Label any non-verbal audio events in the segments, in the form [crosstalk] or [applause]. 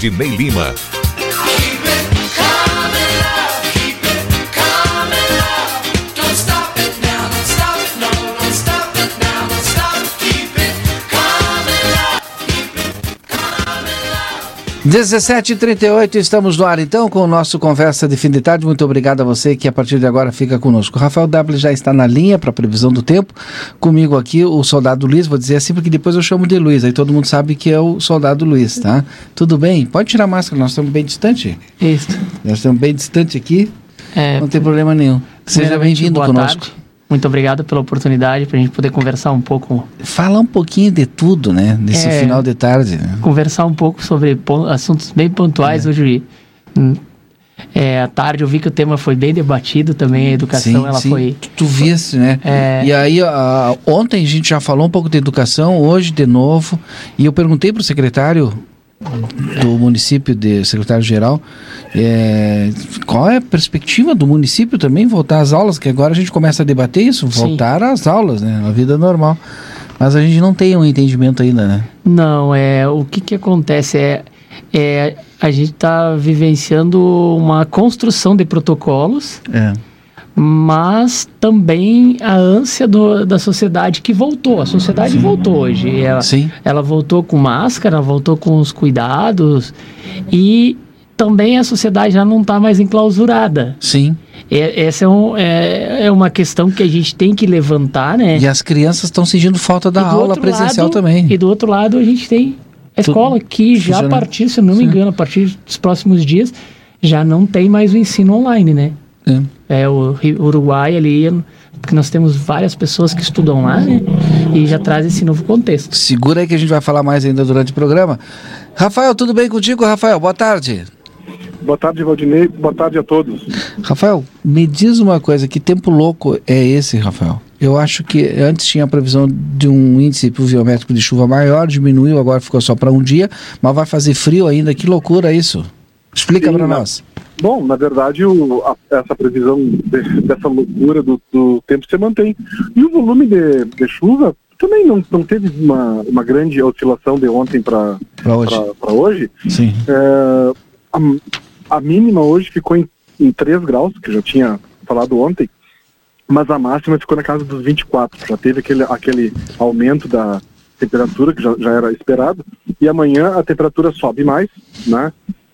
Valdinei Lima Dezessete e estamos no ar então com o nosso Conversa de Fim de Tarde. Muito obrigado a você que a partir de agora fica conosco. O Rafael W já está na linha para a previsão do tempo. Comigo aqui o soldado Luiz, vou dizer assim porque depois eu chamo de Luiz, aí todo mundo sabe que é o soldado Luiz, tá? Tudo bem? Pode tirar a máscara, nós estamos bem distante. Isso. Nós estamos bem distante aqui, É, não tem problema nenhum. Seja bem-vindo conosco. tarde. Muito obrigado pela oportunidade para a gente poder conversar um pouco, Fala um pouquinho de tudo, né? Nesse É. final de tarde. Né? conversar um pouco sobre assuntos bem pontuais É. hoje. hum, É, à tarde eu vi que o tema foi bem debatido também, a educação ela foi Tu, tu viste, né? É. E aí, a- ontem a gente já falou um pouco de educação, hoje de novo, e eu perguntei para o secretário do município, de secretário-geral, é, qual é a perspectiva do município também voltar às aulas, que agora a gente começa a debater isso, Sim. voltar às aulas, né? Na vida normal. Mas a gente não tem um entendimento ainda, né? Não, é o que que acontece é, é a gente está vivenciando uma construção de protocolos, É. mas também a ânsia do- da sociedade que voltou. A sociedade voltou hoje. Ela, Sim. ela voltou com máscara, voltou com os cuidados e também a sociedade já não está mais enclausurada. Sim. É- essa é, um- é- é uma questão que a gente tem que levantar, né? E as crianças estão sentindo falta da aula presencial lado- também. E do outro lado a gente tem a Tudo escola que já a partir, se eu não me Sim. engano, a partir dos próximos dias já não tem mais o ensino online, né? É. É o Uruguai ali, porque nós temos várias pessoas que estudam lá, né? E já traz esse novo contexto. Segura aí que a gente vai falar mais ainda durante o programa. Rafael, tudo bem contigo, Rafael? Boa tarde. Boa tarde, Valdinei. Boa tarde a todos. Rafael, me diz uma coisa, que tempo louco é esse, Rafael? Eu acho que antes tinha a previsão de um índice pluviométrico de chuva maior, diminuiu, agora ficou só para um dia, mas vai fazer frio ainda. Que loucura isso. Explica para nós. Bom, na verdade, o- a- essa previsão de- dessa loucura do, do tempo se mantém. E o volume de, de chuva também não, não teve uma, uma grande oscilação de ontem para Para hoje. hoje. Sim. É, a, a mínima hoje ficou em, em 3 graus, que eu já tinha falado ontem, mas a máxima ficou na casa dos 24. Já teve aquele, aquele aumento da temperatura, que já, já era esperado. E amanhã a temperatura sobe mais, né?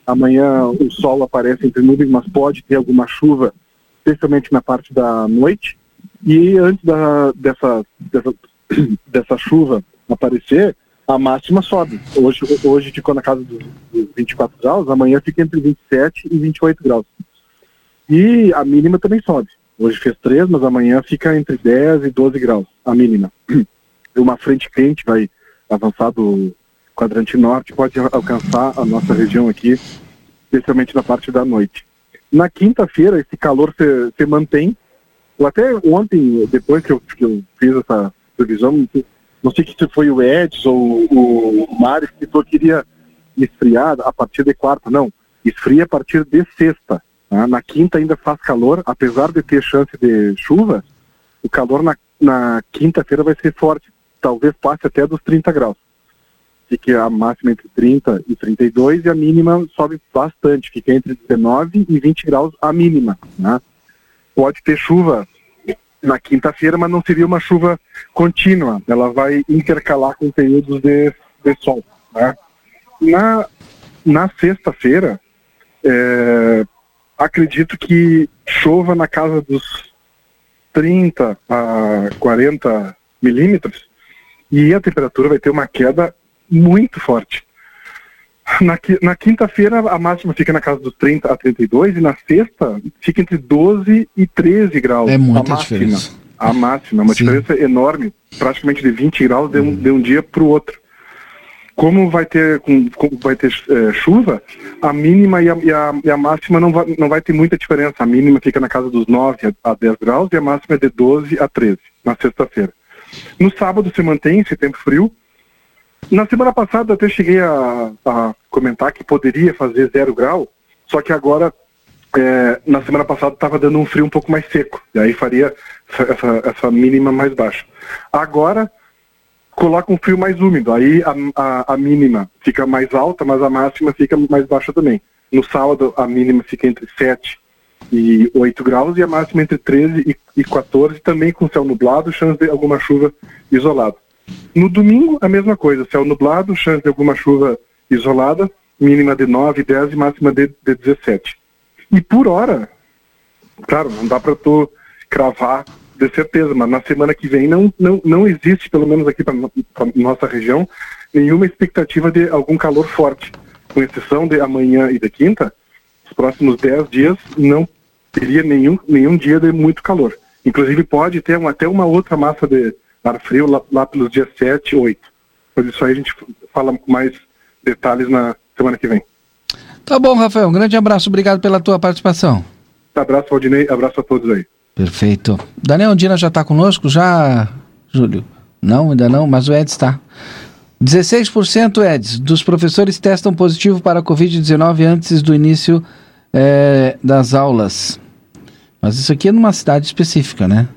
Amanhã o sol aparece entre nuvens, mas pode ter alguma chuva, especialmente na parte da noite. E antes da, dessa, dessa, [coughs] dessa chuva aparecer, a máxima sobe. Hoje, hoje ficou na casa dos, dos 24 graus, amanhã fica entre 27 e 28 graus. E a mínima também sobe. Hoje fez 3, mas amanhã fica entre 10 e 12 graus, a mínima. [coughs] Uma frente quente vai avançar do quadrante norte, pode alcançar a nossa região aqui, especialmente na parte da noite. Na quinta-feira, esse calor se, se mantém. Eu até ontem, depois que eu, que eu fiz essa previsão, não sei se foi o Edson ou o Mário que falou que iria esfriar a partir de quarta. Não, esfria a partir de sexta. tá? Na quinta ainda faz calor, apesar de ter chance de chuva, o calor na, na quinta-feira vai ser forte. Talvez passe até dos 30 graus. Fique a máxima entre 30 e 32 e a mínima sobe bastante, fica entre 19 e 20 graus a mínima. Né? Pode ter chuva na quinta-feira, mas não seria uma chuva contínua. Ela vai intercalar com períodos de, de sol. Né? Na, na sexta-feira, é, acredito que chova na casa dos 30 a 40 milímetros e a temperatura vai ter uma queda muito forte. Na, na quinta-feira a máxima fica na casa dos 30 a 32 e na sexta fica entre 12 e 13 graus. É a muita máxima. diferença. a máxima, uma Sim. diferença enorme, praticamente de 20 graus de um, de um dia para o outro. Como vai ter, com, vai ter é, chuva, a mínima e a, e, a, e a, máxima não vai, não vai ter muita diferença. A mínima fica na casa dos 9 a, a 10 graus e a máxima é de 12 a 13 na sexta-feira. No sábado se mantém esse tempo frio. Na semana passada até cheguei a, a comentar que poderia fazer zero grau, só que agora é, na semana passada estava dando um frio um pouco mais seco, e aí faria essa, essa mínima mais baixa. Agora, coloca um frio mais úmido, aí a, a, a, mínima fica mais alta, mas a máxima fica mais baixa também. No sábado, a mínima fica entre 7 e 8 graus e a máxima entre 13 e, e 14, também com céu nublado, chance de alguma chuva isolada. No domingo, a mesma coisa, céu nublado, chance de alguma chuva isolada, mínima de 9, 10 e máxima de, de 17. E por hora, claro, não dá para tu cravar de certeza, mas na semana que vem não, não, não existe, pelo menos aqui para nossa região, nenhuma expectativa de algum calor forte. Com exceção de amanhã e de quinta, os próximos 10 dias não teria nenhum, nenhum dia de muito calor. Inclusive pode ter até uma outra massa de ar frio lá, lá pelos dias 7 e 8. Mas isso aí a gente fala com mais detalhes na semana que vem. Tá bom, Rafael. Um grande abraço. Obrigado pela tua participação. Abraço, Valdinei. Abraço a todos aí. Perfeito. Daniel Andina já está conosco? Já, Júlio? Não, ainda não, mas o Ed está. 16% Eds dos professores testam positivo para a Covid-19 antes do início é, das aulas. Mas isso aqui é numa cidade específica, né?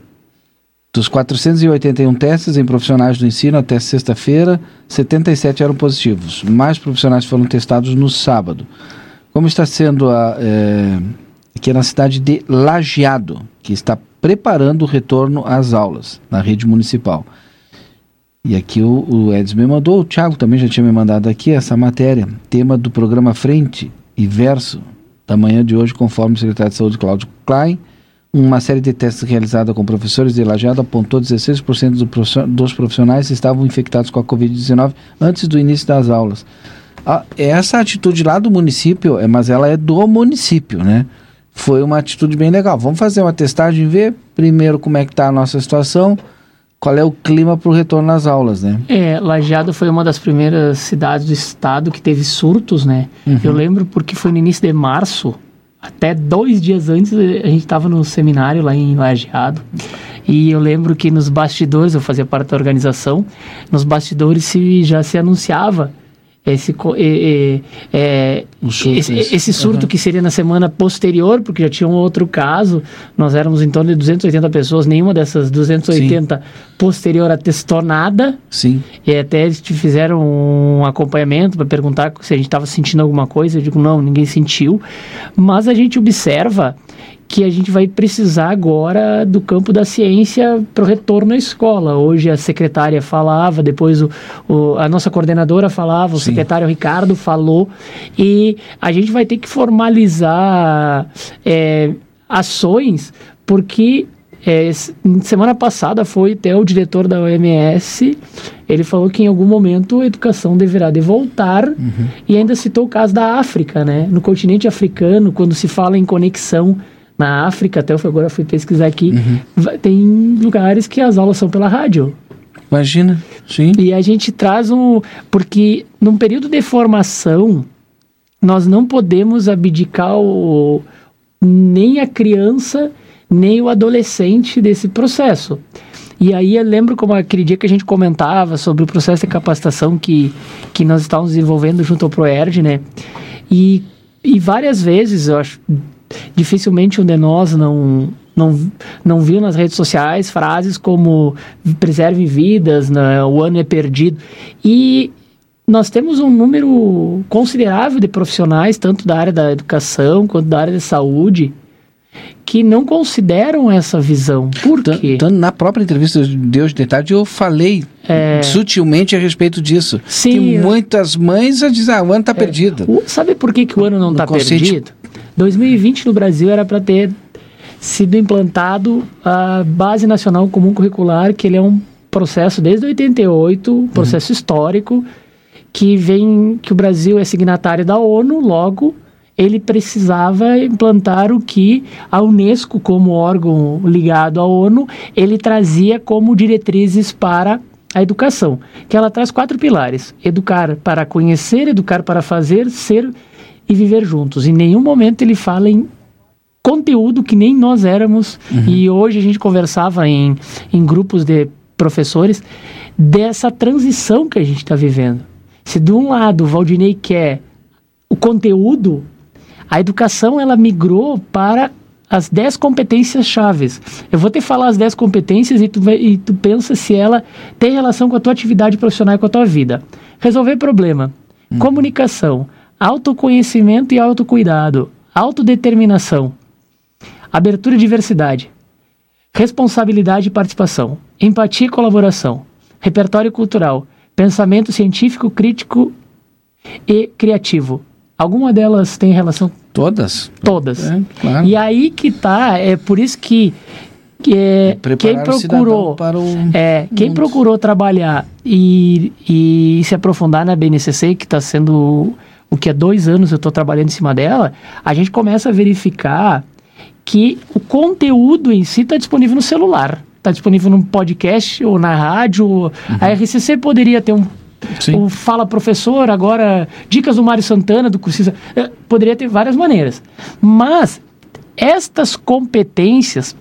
Dos 481 testes em profissionais do ensino até sexta-feira, 77 eram positivos. Mais profissionais foram testados no sábado. Como está sendo a, é, aqui na cidade de Lajeado, que está preparando o retorno às aulas na rede municipal. E aqui o, o Edson me mandou, o Thiago também já tinha me mandado aqui essa matéria, tema do programa Frente e Verso da manhã de hoje, conforme o secretário de Saúde Cláudio Klein. Uma série de testes realizada com professores de Lajeado apontou 16% do, dos profissionais estavam infectados com a Covid-19 antes do início das aulas. Ah, essa atitude lá do município, é, mas ela é do município, né? Foi uma atitude bem legal. Vamos fazer uma testagem, ver primeiro como é que está a nossa situação, qual é o clima para o retorno às aulas, né? É, Lajeado foi uma das primeiras cidades do estado que teve surtos, né? Uhum. Eu lembro porque foi no início de março, até dois dias antes, a gente estava no seminário lá em Lajeado. E eu lembro que nos bastidores, eu fazia parte da organização, nos bastidores se, já se anunciava esse, é, é, surto, esse, esse, surto uhum. que seria na semana posterior, porque já tinha um outro caso, nós éramos em torno de 280 pessoas, nenhuma dessas 280 Sim. posterior atestou nada. Sim. E até eles te fizeram um acompanhamento para perguntar se a gente estava sentindo alguma coisa. Eu digo, não, ninguém sentiu. Mas a gente observa que a gente vai precisar agora do campo da ciência para o retorno à escola. Hoje a secretária falava, depois o, o a nossa coordenadora falava, o Sim. secretário Ricardo falou, e a gente vai ter que formalizar é, ações, porque é, semana passada foi até o diretor da OMS, ele falou que em algum momento a educação deverá de voltar uhum. e ainda citou o caso da África, né? No continente africano, quando se fala em conexão na África, até eu agora fui pesquisar aqui, uhum. tem lugares que as aulas são pela rádio. Imagina, sim. E a gente traz um. Porque num período de formação, nós não podemos abdicar o, nem a criança, nem o adolescente desse processo. E aí eu lembro como aquele dia que a gente comentava sobre o processo de capacitação que, que nós estávamos desenvolvendo junto ao ProERD, né? E, e várias vezes, eu acho, dificilmente um de nós não, não, não viu nas redes sociais frases como preserve vidas, né, o ano é perdido. E nós temos um número considerável de profissionais, tanto da área da educação quanto da área da saúde, que não consideram essa visão. Por quê? Na própria entrevista de hoje de tarde eu falei é... sutilmente a respeito disso. Sim. Que muitas mães dizem, ah, o ano está é... perdido. O, sabe por que, que o ano não está perdido? 2020 no Brasil era para ter sido implantado a Base Nacional Comum Curricular, que ele é um processo desde 88, um processo uhum. histórico, que vem que o Brasil é signatário da ONU, logo ele precisava implantar o que a Unesco, como órgão ligado à ONU, ele trazia como diretrizes para a educação, que ela traz quatro pilares: educar para conhecer, educar para fazer, ser e viver juntos. Em nenhum momento ele fala em conteúdo que nem nós éramos uhum. e hoje a gente conversava em, em grupos de professores dessa transição que a gente está vivendo. Se de um lado o Valdinei quer o conteúdo, a educação ela migrou para as 10 competências chaves. Eu vou te falar as 10 competências e tu, e tu pensa se ela tem relação com a tua atividade profissional e com a tua vida. Resolver problema, hum. comunicação, autoconhecimento e autocuidado, autodeterminação, abertura e diversidade, responsabilidade e participação, empatia e colaboração, repertório cultural, pensamento científico, crítico e criativo. Alguma delas tem relação? Todas. Todas. É, claro. E aí que tá, é por isso que que é, quem procurou é quem procurou trabalhar e, e se aprofundar na BNCC que está sendo o que há dois anos eu estou trabalhando em cima dela a gente começa a verificar que o conteúdo em si está disponível no celular está disponível no podcast ou na rádio. Uhum. A RCC poderia ter um Sim. o Fala Professor, agora Dicas do Mário Santana, do Cursista. Eh, poderia ter várias maneiras. Mas estas competências,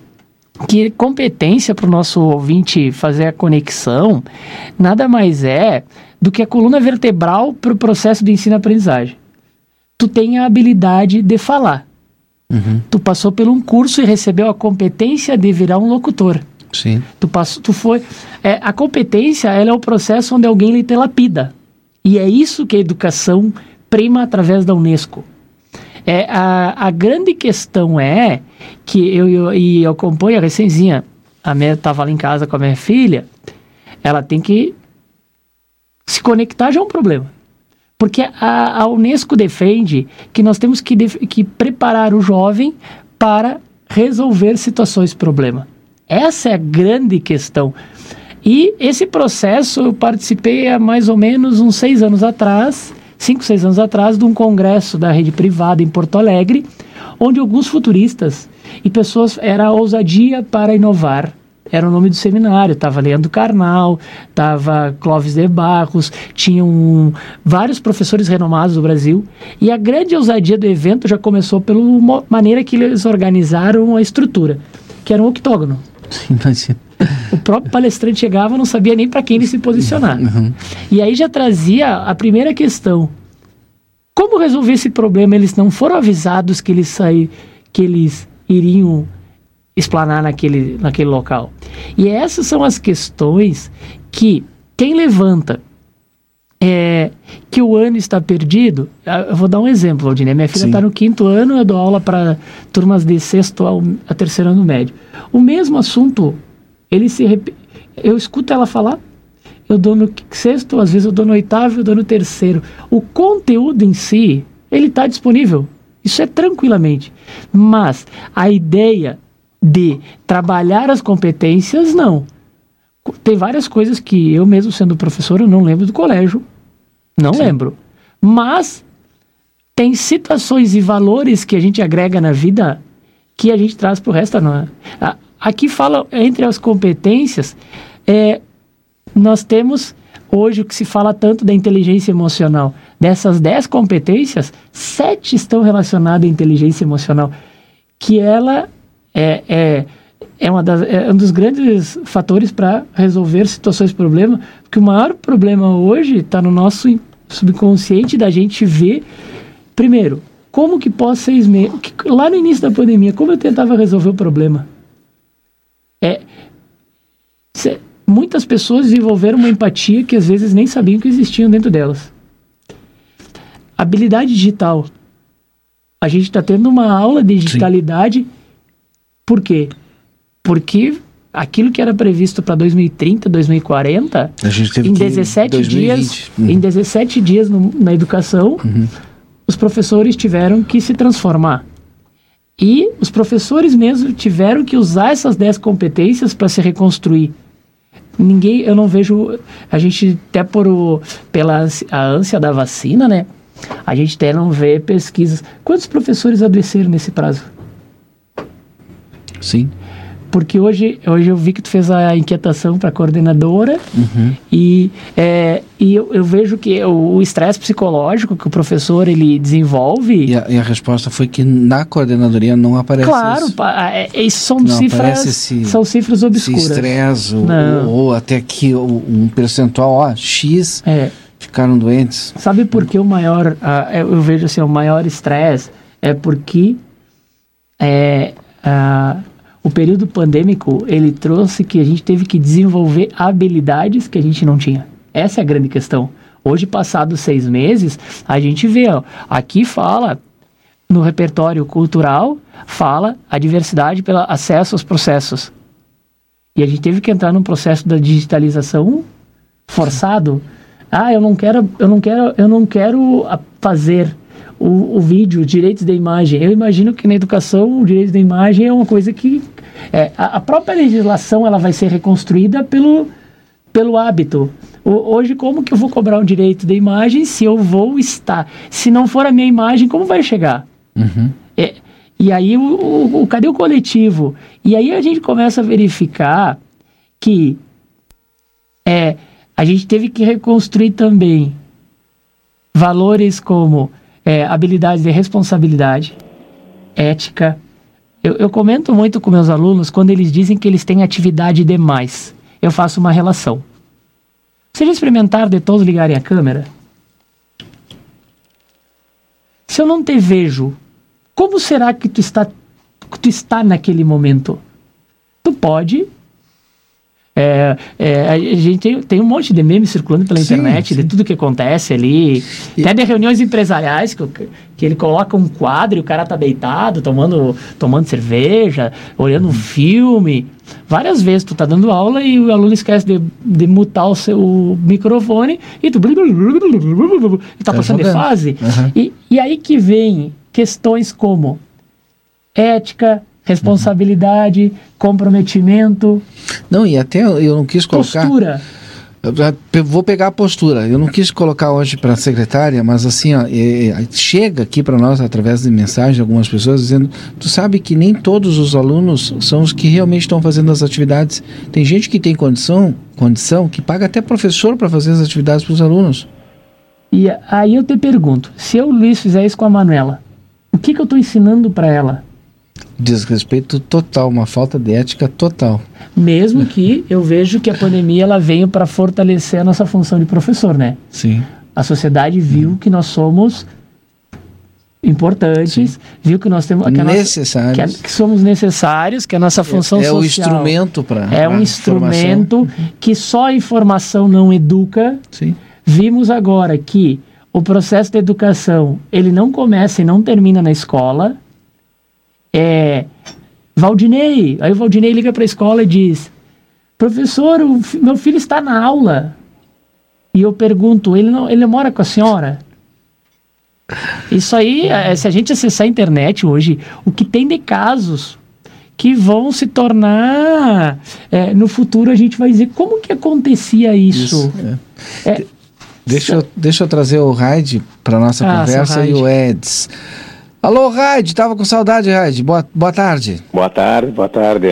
que competência para o nosso ouvinte fazer a conexão, nada mais é do que a coluna vertebral para o processo de ensino-aprendizagem. Tu tem a habilidade de falar. Uhum. Tu passou por um curso e recebeu a competência de virar um locutor. Sim. Tu, passou, tu foi. É, a competência ela é o processo onde alguém lhe telapida. E é isso que a educação prima através da Unesco. É, a, a grande questão é que eu, eu, e eu acompanho a recenzinha, a minha estava lá em casa com a minha filha, ela tem que se conectar já é um problema. Porque a, a Unesco defende que nós temos que, que preparar o jovem para resolver situações problema. Essa é a grande questão. E esse processo eu participei há mais ou menos uns seis anos atrás, cinco, seis anos atrás, de um congresso da rede privada em Porto Alegre, onde alguns futuristas e pessoas era ousadia para inovar. Era o nome do seminário. Estava Leandro Carnal, estava Clóvis de Barros, tinham vários professores renomados do Brasil. E a grande ousadia do evento já começou pela maneira que eles organizaram a estrutura, que era um octógono. Imagina. O próprio palestrante chegava não sabia nem para quem ele se posicionar. Uhum. E aí já trazia a primeira questão. Como resolver esse problema? Eles não foram avisados que eles saí, que eles iriam explanar naquele, naquele local. E essas são as questões que quem levanta é, que o ano está perdido. Eu vou dar um exemplo, Valdinei. Minha filha está no quinto ano, eu dou aula para turmas de sexto ao, a terceiro ano médio. O mesmo assunto, ele se rep... eu escuto ela falar, eu dou no sexto, às vezes eu dou no oitavo, eu dou no terceiro. O conteúdo em si, ele está disponível. Isso é tranquilamente. Mas a ideia de trabalhar as competências, não tem várias coisas que eu mesmo sendo professor eu não lembro do colégio. Não Sim. lembro. Mas tem situações e valores que a gente agrega na vida que a gente traz para o resto. Não. Aqui fala entre as competências, é, nós temos hoje o que se fala tanto da inteligência emocional. Dessas dez competências, sete estão relacionadas à inteligência emocional, que ela é, é é, uma das, é um dos grandes fatores para resolver situações de problema, porque o maior problema hoje está no nosso subconsciente da gente ver, primeiro, como que pós seis meses, lá no início da pandemia, como eu tentava resolver o problema. É, cê, muitas pessoas desenvolveram uma empatia que às vezes nem sabiam que existiam dentro delas. Habilidade digital. A gente está tendo uma aula de digitalidade. Sim. Por quê? Porque aquilo que era previsto para 2030, 2040, em 17 dias, uhum. em 17 dias no, na educação, uhum. os professores tiveram que se transformar. E os professores mesmo tiveram que usar essas 10 competências para se reconstruir. Ninguém, eu não vejo, a gente até por o, pela a ânsia da vacina, né? A gente até não vê pesquisas. Quantos professores adoeceram nesse prazo? Sim. Porque hoje, hoje eu vi que tu fez a inquietação para a coordenadora Uhum. e, é, e eu, eu vejo que o estresse psicológico que o professor ele desenvolve. E a, e a resposta foi que na coordenadoria não aparece Claro, isso. é, é, isso são Não cifras, esse- são cifras obscuras. estresse ou, ou até que um percentual, ó, X É, ficaram doentes. sabe por que o maior, ah, eu vejo assim, o maior estresse é porque é, ah, o período pandêmico ele trouxe que a gente teve que desenvolver habilidades que a gente não tinha. Essa é a grande questão. Hoje, passados seis meses, a gente vê, ó, aqui fala no repertório cultural, fala a diversidade pelo acesso aos processos. E a gente teve que entrar num processo da digitalização forçado. Ah, eu não quero, eu não quero, eu não quero fazer o, o vídeo, direitos da imagem. Eu imagino que na educação o direito da imagem é uma coisa que é, a, a própria legislação ela vai ser reconstruída pelo pelo hábito. O- hoje, como que eu vou cobrar um direito da imagem se eu vou estar? Se não for a minha imagem, como vai chegar? Uhum. É, e aí, o, o- o- cadê o coletivo? E aí a gente começa a verificar que é, a gente teve que reconstruir também valores como é, habilidades de responsabilidade, ética. Eu, eu comento muito com meus alunos quando eles dizem que eles têm atividade demais. Eu faço uma relação. Vocês já experimentaram de todos ligarem a câmera? Se eu não te vejo, como será que tu está, tu está naquele momento? Tu pode. É, é, a gente tem, tem um monte de memes circulando pela Sim, internet sim. de tudo que acontece ali. E- Até de reuniões empresariais que, que ele coloca um quadro e o cara tá deitado, tomando, tomando cerveja, olhando Uhum. um filme. Várias vezes tu tá dando aula e o aluno esquece de, de mutar o seu microfone e tu e tá Tá passando de fase. Uhum. E, e aí que vem questões como ética, responsabilidade, comprometimento, Não, e até eu não quis colocar. postura. Eu vou pegar a postura. Eu não quis colocar hoje para a secretária, mas assim, ó, é, chega aqui para nós através de mensagem de algumas pessoas dizendo: tu sabe que nem todos os alunos são os que realmente estão fazendo as atividades. Tem gente que tem condição, condição que paga até professor para fazer as atividades para os alunos. E aí eu te pergunto, se eu, Luiz, fizer isso com a Manuela, o que, que eu estou ensinando para ela? Desrespeito total, uma falta de ética total. Mesmo que eu vejo que a pandemia ela veio para fortalecer a nossa função de professor, né? Sim. A sociedade viu que nós somos importantes, viu que nós temos que, a nossa- Necessários. que, a- que somos necessários, que a nossa função é social o instrumento para. é um instrumento que só a informação não educa. Sim. Vimos agora que o processo de educação ele não começa e não termina na escola. É Valdinei, aí o Valdinei liga para a escola e diz: professor, fi- meu filho está na aula. E eu pergunto, ele não, ele mora com a senhora? Isso aí, é, se a gente acessar a internet hoje, o que tem de casos que vão se tornar é, no futuro a gente vai dizer como que acontecia isso. é. É, Deixa, eu- deixa eu trazer o Raid para nossa Ah, conversa e o Eds. Alô, Raid, tava com saudade, Raid. Boa, boa tarde. Boa tarde, boa tarde.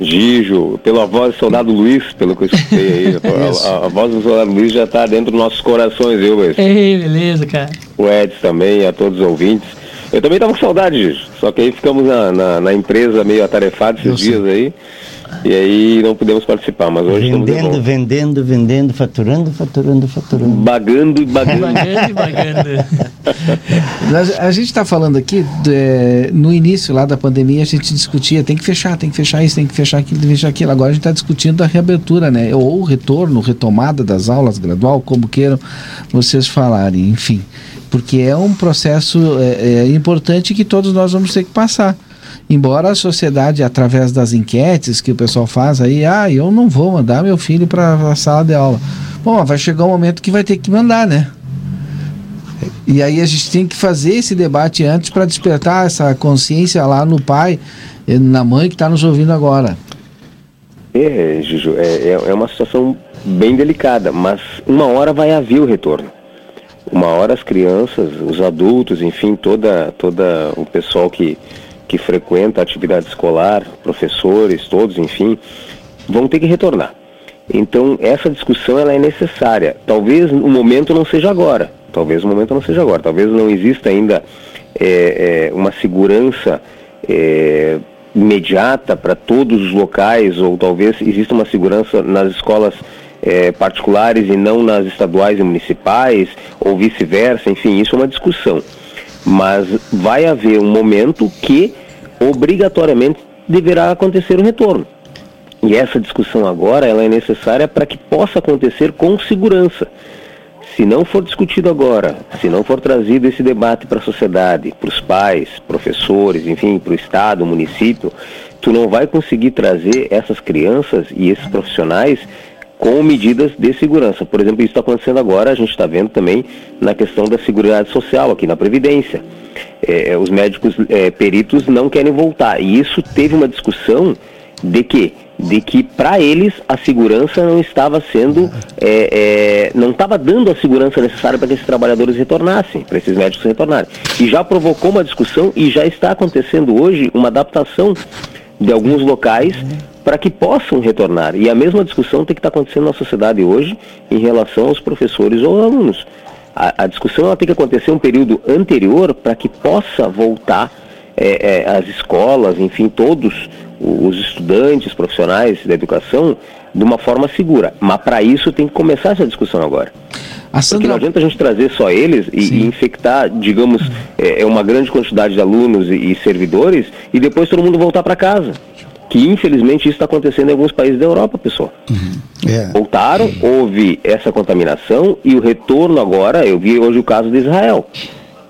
Gijo, pela voz do soldado Luiz, pelo que eu escutei aí. [laughs] eu Isso. a, a voz do soldado Luiz já está dentro dos nossos corações, viu, Luiz? Ei, beleza, cara. O Edson também, a todos os ouvintes. Eu também estava com saudade, Gijo. Só que aí ficamos na, na, na empresa meio atarefados esses Eu sei. dias aí. E aí não pudemos participar, mas hoje Vendendo, vendendo, vendendo, faturando, faturando, faturando. Bagando e bagando. Bagando e bagando. [laughs] A, a gente está falando aqui, de- no início lá da pandemia, a gente discutia, tem que fechar, tem que fechar isso, tem que fechar aquilo, tem que fechar aquilo. Agora a gente está discutindo a reabertura, né? Ou o retorno, retomada das aulas gradual, como queiram vocês falarem, enfim. Porque é um processo é, é, importante que todos nós vamos ter que passar. Embora a sociedade, através das enquetes que o pessoal faz aí, ah, eu não vou mandar meu filho para a sala de aula. Bom, vai chegar um momento que vai ter que mandar, né? E aí a gente tem que fazer esse debate antes para despertar essa consciência lá no pai, e na mãe que está nos ouvindo agora. É, Juju, é, é- é uma situação bem delicada, mas uma hora vai haver o retorno. uma hora as crianças, os adultos, enfim, toda, toda o pessoal que, que frequenta a atividade escolar, professores, todos, enfim, vão ter que retornar. Então, essa discussão ela é necessária. Talvez o momento não seja agora. Talvez o momento não seja agora. Talvez não exista ainda é, é, uma segurança é, imediata para todos os locais, ou talvez exista uma segurança nas escolas é, particulares e não nas estaduais e municipais, ou vice-versa. Enfim, isso é uma discussão. Mas vai haver um momento que obrigatoriamente deverá acontecer o retorno. E essa discussão agora ela é necessária para que possa acontecer com segurança. Se não for discutido agora, se não for trazido esse debate para a sociedade, para os pais, professores, enfim, para o Estado, município, tu não vai conseguir trazer essas crianças e esses profissionais com medidas de segurança. Por exemplo, isso está acontecendo agora, a gente está vendo também na questão da segurança social aqui na Previdência. É, os médicos é, peritos não querem voltar. E isso teve uma discussão de que de que para eles a segurança não estava sendo é, é, não estava dando a segurança necessária para que esses trabalhadores retornassem, para esses médicos retornarem. E já provocou uma discussão e já está acontecendo hoje uma adaptação de alguns locais para que possam retornar. E a mesma discussão tem que estar acontecendo na sociedade hoje em relação aos professores ou alunos. A, a discussão ela tem que acontecer um período anterior para que possa voltar é, é, as escolas, enfim, todos os estudantes profissionais da educação de uma forma segura. Mas para isso tem que começar essa discussão agora. A Sandra... Porque não adianta a gente trazer só eles e, e infectar, digamos, é, é, uma grande quantidade de alunos e, e servidores e depois todo mundo voltar para casa. Que infelizmente isso está acontecendo em alguns países da Europa, pessoal. Uhum. Yeah. É. Voltaram, houve essa contaminação e o retorno agora, eu vi hoje o caso de Israel.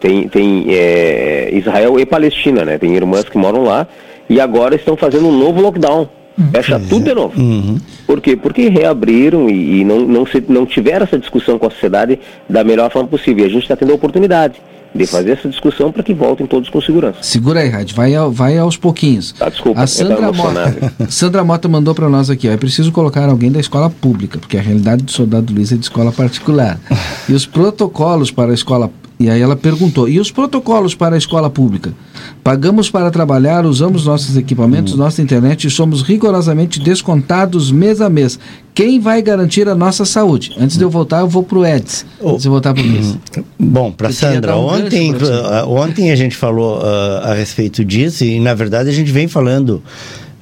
Tem, tem é, Israel e Palestina, né? Tem irmãs que moram lá e agora estão fazendo um novo lockdown. Uhum. Fecha tudo de novo. Uhum. Por quê? Porque reabriram e, e, não, não, se, não tiveram essa discussão com a sociedade da melhor forma possível. E a gente está tendo a oportunidade de fazer essa discussão para que voltem todos com segurança. Segura aí, Rádio, vai, vai aos pouquinhos. Tá, desculpa, a Sandra Mota, [laughs] Sandra Mota mandou para nós aqui, ó, é preciso colocar alguém da escola pública, porque a realidade do soldado Luiz é de escola particular. e os protocolos para a escola e aí ela perguntou: e os protocolos para a escola pública? Pagamos para trabalhar, usamos nossos equipamentos, hum. nossa internet e somos rigorosamente descontados mês a mês. Quem vai garantir a nossa saúde? Antes de eu voltar, eu vou para o Eds. Antes de eu voltar para o mês. Bom, para Sandra, um ontem, uh, ontem a gente falou uh, a respeito disso e, na verdade, a gente vem falando.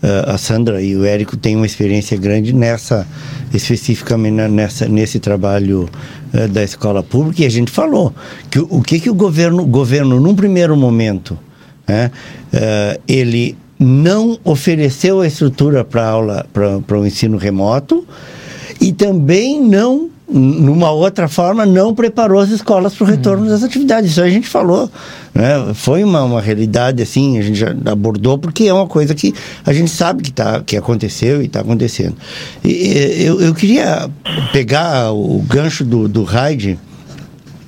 Uh, a Sandra e o Érico têm uma experiência grande nessa, especificamente nessa, nesse trabalho uh, da escola pública, e a gente falou que o, que, que o governo, governo, num primeiro momento, né, uh, ele não ofereceu a estrutura para aula para o ensino remoto e também não numa outra forma, não preparou as escolas para o retorno das atividades. Isso a gente falou. Né? Foi uma, uma realidade, assim, a gente já abordou, porque é uma coisa que a gente sabe que, tá, que aconteceu e está acontecendo. E, eu, eu queria pegar o gancho do, do Hyde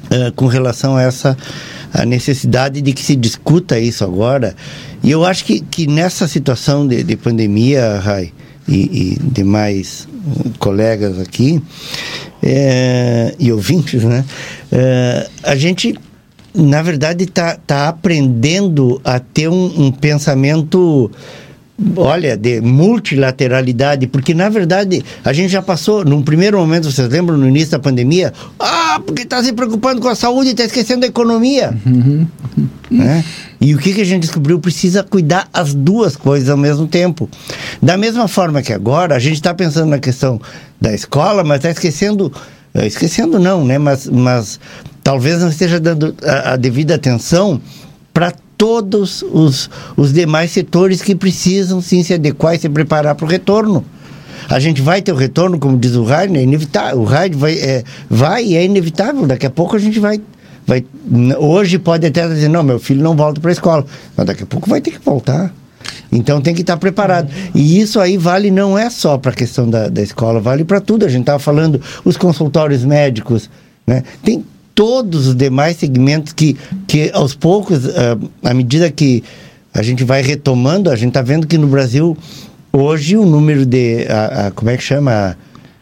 uh, com relação a essa a necessidade de que se discuta isso agora. E eu acho que, que nessa situação de, de pandemia, Rai, e, e demais colegas aqui é, e ouvintes, né? É, a gente, na verdade, está tá aprendendo a ter um, um pensamento olha, de multilateralidade, porque na verdade a gente já passou, num primeiro momento, vocês lembram, no início da pandemia, ah, porque está se preocupando com a saúde e está esquecendo da economia. Uhum. Né? E o que, que a gente descobriu? Precisa cuidar as duas coisas ao mesmo tempo. Da mesma forma que agora, a gente está pensando na questão da escola, mas está esquecendo, eh, esquecendo não, né? Mas, mas talvez não esteja dando a, a devida atenção para todos os, os demais setores que precisam sim se adequar e se preparar para o retorno. A gente vai ter o retorno, como diz o Raid, é inevitável. O Raid vai, é, vai e é inevitável. Daqui a pouco a gente vai, vai. Hoje pode até dizer, não, meu filho não volta para a escola. Mas daqui a pouco vai ter que voltar. Então tem que estar preparado. E isso aí vale não é só para a questão da, da escola, vale para tudo. A gente estava falando os consultórios médicos, né? Tem todos os demais segmentos que, que aos poucos, uh, à medida que a gente vai retomando, a gente está vendo que no Brasil, hoje, o número de. A, a, como é que chama?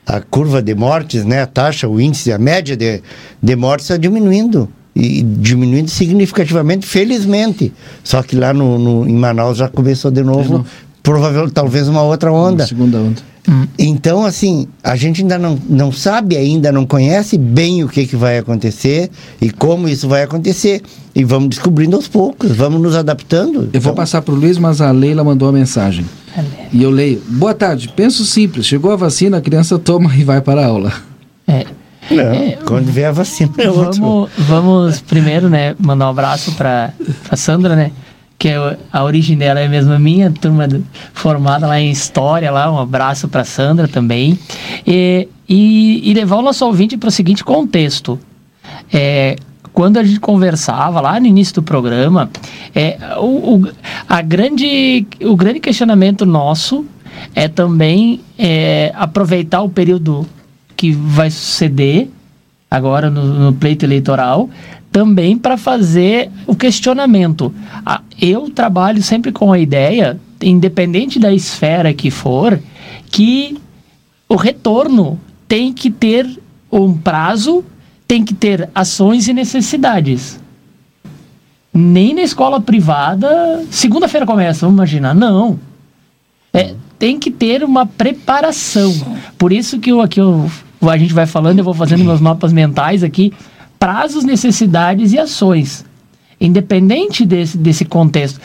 a curva de mortes, né, a taxa, o índice, a média de, de mortes está diminuindo. E diminuindo significativamente, felizmente. Só que lá no, no em Manaus já começou de novo, de novo. provavelmente talvez uma outra onda. Uma segunda onda. Hum. Então, assim, a gente ainda não, não sabe, ainda não conhece bem o que, que vai acontecer e como isso vai acontecer. E vamos descobrindo aos poucos, vamos nos adaptando. Eu então... vou passar para o Luiz, mas a Leila mandou uma mensagem. E eu leio. Boa tarde, penso simples. Chegou a vacina, a criança toma e vai para a aula. É. Não, é, quando vier a vacina é vamos, vamos primeiro, né, mandar um abraço para a Sandra, né? Que é, a origem dela é mesmo minha, turma formada lá em História, lá, um abraço para Sandra também. E, e, e levar o nosso ouvinte para o seguinte contexto. É, quando a gente conversava lá no início do programa, é, o, o, a grande, o grande questionamento nosso é também é, aproveitar o período que vai suceder agora no, no pleito eleitoral, também para fazer o questionamento. Eu trabalho sempre com a ideia, independente da esfera que for, que o retorno tem que ter um prazo tem que ter ações e necessidades. Nem na escola privada, segunda-feira começa, vamos imaginar. Não. É, tem que ter uma preparação. Por isso que eu, aqui eu, a gente vai falando, eu vou fazendo meus mapas mentais aqui, prazos, necessidades e ações. Independente desse, desse contexto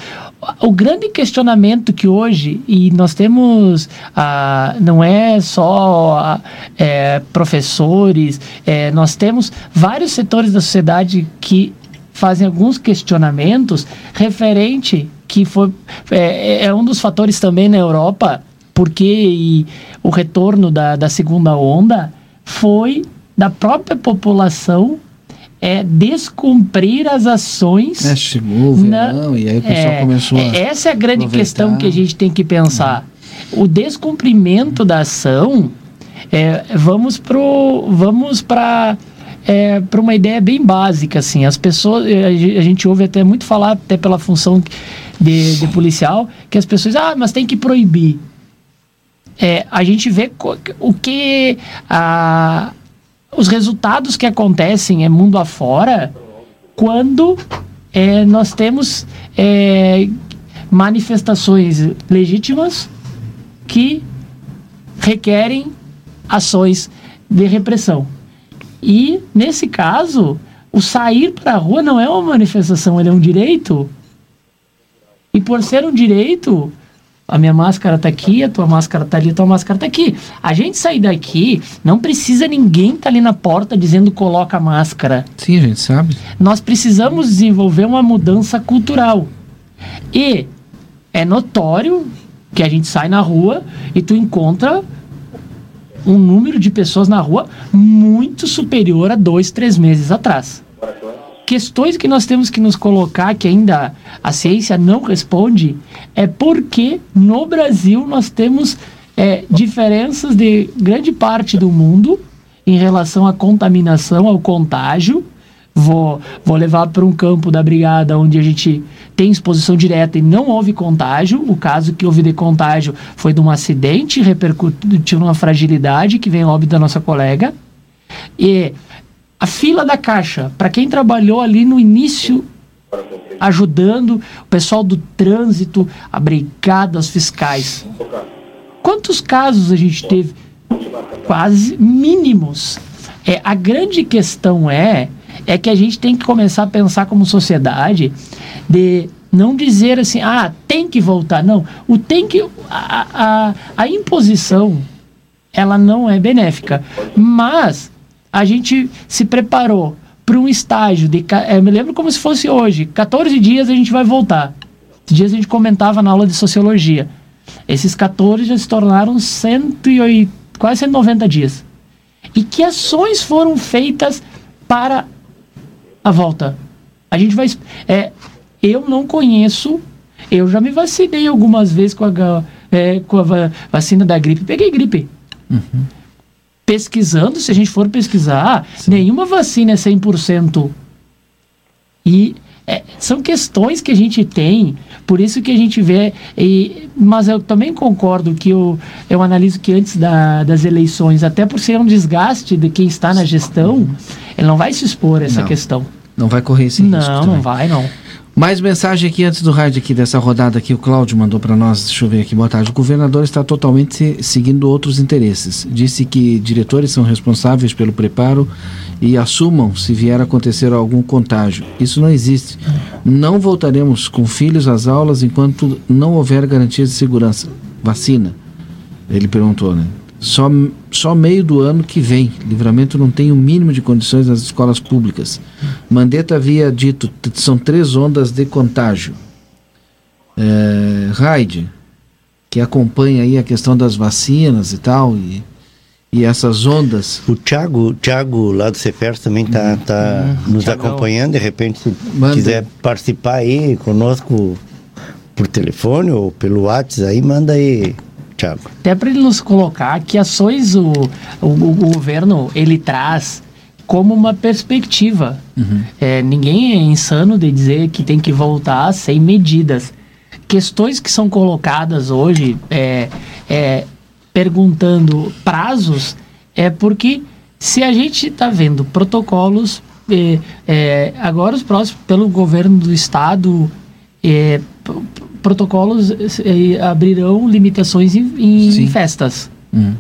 o grande questionamento que hoje, e nós temos, ah, não é só ah, é, professores, é, nós temos vários setores da sociedade que fazem alguns questionamentos referente que foi é, é um dos fatores também na Europa porque o retorno da, da segunda onda foi da própria população é descumprir as ações. É, o verão na, e aí o pessoal é, começou a. Essa é a grande aproveitar. questão que a gente tem que pensar. O descumprimento da ação, é, vamos pro, vamos para é, para uma ideia bem básica assim. As pessoas, a gente ouve até muito falar até pela função de, de policial que as pessoas, ah, mas tem que proibir. É, a gente vê o que a, os resultados que acontecem é mundo afora quando é, nós temos é, manifestações legítimas que requerem ações de repressão. E, nesse caso, o sair para a rua não é uma manifestação, ele é um direito. E por ser um direito, a minha máscara tá aqui, a tua máscara tá ali, a tua máscara tá aqui. A gente sair daqui, não precisa ninguém tá ali na porta dizendo coloca a máscara. Sim, a gente sabe. Nós precisamos desenvolver uma mudança cultural. E é notório que a gente sai na rua e tu encontra um número de pessoas na rua muito superior a dois, três meses atrás questões que nós temos que nos colocar, que ainda a ciência não responde, é porque no Brasil nós temos é, diferenças de grande parte do mundo em relação à contaminação, ao contágio. Vou, vou levar para um campo da brigada onde a gente tem exposição direta e não houve contágio. O caso que houve de contágio foi de um acidente, repercutiu numa fragilidade que vem óbito da nossa colega. E a fila da caixa, para quem trabalhou ali no início, ajudando o pessoal do trânsito, a brigada, fiscais. Quantos casos a gente teve? Quase mínimos. É, a grande questão é, é que a gente tem que começar a pensar como sociedade de não dizer assim, ah, tem que voltar. Não, o tem que. A, a, a imposição, ela não é benéfica. Mas a gente se preparou para um estágio de. Eu me lembro como se fosse hoje. 14 dias a gente vai voltar. Esses dias a gente comentava na aula de sociologia. Esses 14 já se tornaram 108, quase 190 dias. E que ações foram feitas para a volta? A gente vai. É, eu não conheço. Eu já me vacinei algumas vezes com a, é, com a vacina da gripe. Peguei gripe. Uhum pesquisando, se a gente for pesquisar, Sim. nenhuma vacina é 100%. E é, são questões que a gente tem, por isso que a gente vê. E, mas eu também concordo que eu, eu analiso que antes da, das eleições, até por ser um desgaste de quem está na gestão, ele não vai se expor a essa Não. questão. Não vai correr esse risco Não, também. não vai, não. Mais mensagem aqui antes do rádio aqui dessa rodada aqui, o Cláudio mandou para nós, deixa eu ver aqui, boa tarde. O governador está totalmente se- seguindo outros interesses. Disse que diretores são responsáveis pelo preparo e assumam se vier a acontecer algum contágio. Isso não existe. Não voltaremos com filhos às aulas enquanto não houver garantias de segurança. Vacina. Ele perguntou, né? Só, só meio do ano que vem. Livramento não tem o mínimo de condições nas escolas públicas. Mandetta havia dito são três ondas de contágio. É, Raide, que acompanha aí a questão das vacinas e tal, e, e essas ondas. O Thiago, Thiago lá do CEPERS também está tá nos Thiagão. acompanhando. De repente, se Manda. quiser participar aí conosco por telefone ou pelo WhatsApp, aí manda aí, Thiago. Até para ele nos colocar que ações o, o, o governo ele traz como uma perspectiva. É, ninguém é insano de dizer que tem que voltar sem medidas. Questões que são colocadas hoje, é, é, perguntando prazos, é porque se a gente está vendo protocolos, é, é, agora os próximos, pelo governo do estado, é, protocolos é, abrirão limitações em, em festas. Hum.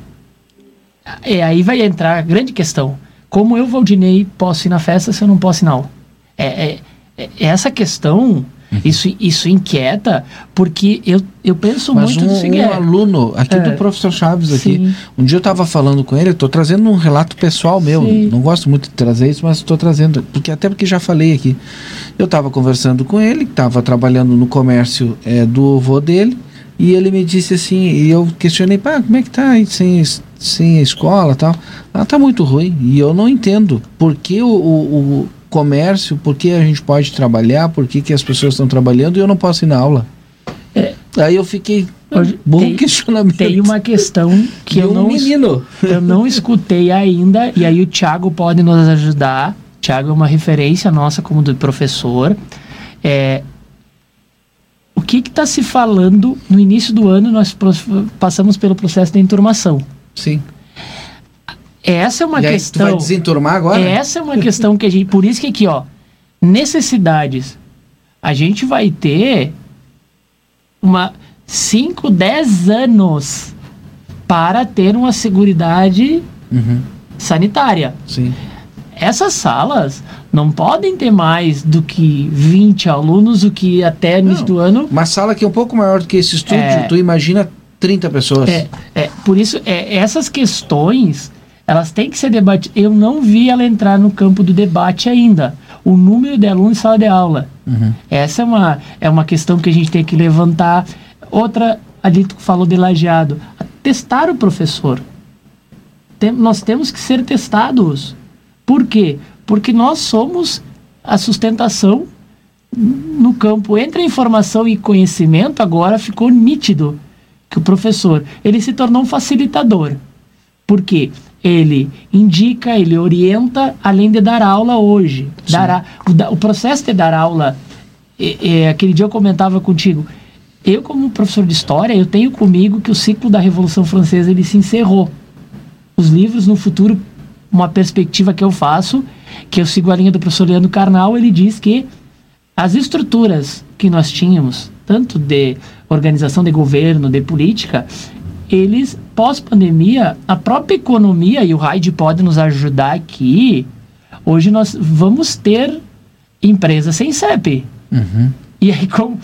É, aí vai entrar a grande questão. Como eu, Valdinei, posso ir na festa se eu não posso ir na aula? É, é- é- essa questão, Uhum. isso, isso inquieta, porque eu, eu penso Mas muito um, do seguinte. um aluno aqui É. do professor Chaves aqui, Sim. um dia eu estava falando com ele, estou trazendo um relato pessoal meu, Sim. não gosto muito de trazer isso, mas estou trazendo, porque até porque já falei aqui. Eu estava conversando com ele, estava trabalhando no comércio é, do avô dele, e ele me disse assim, e eu questionei, pá, como é que tá aí sem, sem a escola e tal? Ah, tá muito ruim, e eu não entendo por que o- o comércio, por que a gente pode trabalhar, por que, que as pessoas estão trabalhando e eu não posso ir na aula. Aí eu fiquei, bom tem- questionamento. Tem uma questão que eu um não, menino. [laughs] eu não escutei ainda, e aí o Thiago pode nos ajudar. Thiago é uma referência nossa como do professor. É, o que está se falando no início do ano? Nós passamos pelo processo de enturmação. Sim. Essa é uma aí, tu questão. vai desenturmar agora? Essa é uma questão que a gente. Por isso que aqui, ó, necessidades. A gente vai ter uma 5, 10 anos para ter uma seguridade Uhum, sanitária. sim. Essas salas não podem ter mais do que 20 alunos, o que até no do ano. Uma sala que é um pouco maior do que esse estúdio, É. tu imagina 30 pessoas. É, é, por isso, é, essas questões, elas têm que ser debatidas. Eu não vi ela entrar no campo do debate ainda. O número de alunos em sala de aula. Uhum. Essa é uma, é uma questão que a gente tem que levantar. Outra, ali tu falou de lajeado. Testar o professor. Tem- nós temos que ser testados. Por quê? Porque nós somos a sustentação no campo entre a informação e conhecimento, agora ficou nítido que o professor ele se tornou um facilitador. Por quê? Ele indica, ele orienta, além de dar aula hoje. Dar a- o, o processo de dar aula, é- é, aquele dia eu comentava contigo, eu como professor de história, eu tenho comigo que o ciclo da Revolução Francesa ele se encerrou. Os livros no futuro, uma perspectiva que eu faço, que eu sigo a linha do professor Leandro Carnal, ele diz que as estruturas que nós tínhamos, tanto de organização de governo, de política, eles, pós-pandemia, a própria economia, e o Raid pode nos ajudar aqui, hoje nós vamos ter empresas sem CEP. Uhum. E aí, como.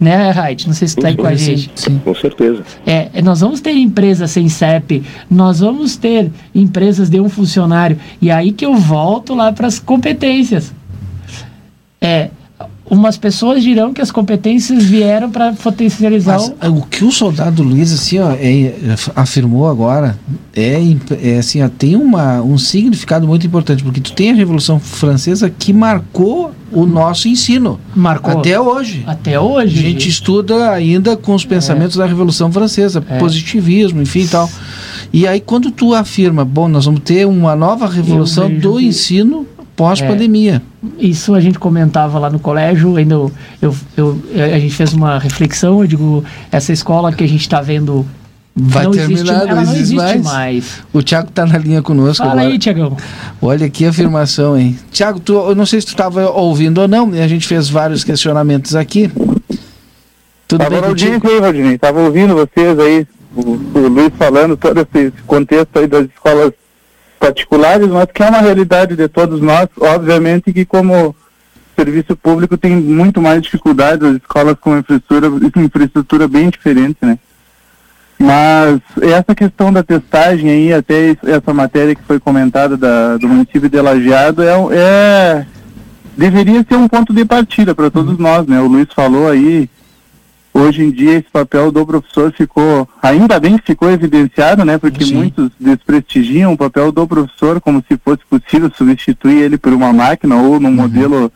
Né, Raid? Não sei se está aí com a gente. Sim. Com certeza. É, é, nós vamos ter empresas sem CEP, nós vamos ter empresas de um funcionário. E aí que eu volto lá para as competências. É, umas pessoas dirão que as competências vieram para potencializar Mas, o. é, o que o soldado Luiz assim, ó, é, afirmou agora é, é assim, ó, tem uma, um significado muito importante, porque tu tem a Revolução Francesa que marcou o nosso ensino Marcou. até hoje. Até A hoje. gente estuda ainda com os pensamentos da Revolução Francesa, É. positivismo, enfim e tal. E aí quando tu afirma, bom, nós vamos ter uma nova revolução do que- ensino pós-pandemia. Isso a gente comentava lá no colégio, ainda eu, eu, eu, a gente fez uma reflexão, eu digo, essa escola que a gente está vendo Vai não terminar, existe, ela não existe mais. mais. O Thiago está na linha conosco Fala agora. aí, Tiagão. Olha que afirmação, hein? Tiago, tu, eu não sei se tu estava ouvindo ou não, a gente fez vários questionamentos aqui. Tudo Tava bem contigo? aí, Rodinei. Tava ouvindo vocês aí, o, o Luiz falando todo esse contexto aí das escolas particulares, mas que é uma realidade de todos nós. Obviamente que como serviço público tem muito mais dificuldades, as escolas com infraestrutura, infraestrutura bem diferente, né? Mas essa questão da testagem aí, até es- essa matéria que foi comentada da, do município de Lajeado, é, é deveria ser um ponto de partida para todos nós, né? O Luiz falou aí, hoje em dia esse papel do professor ficou, ainda bem que ficou evidenciado, né? Porque Sim. muitos desprestigiam o papel do professor como se fosse possível substituir ele por uma máquina ou num modelo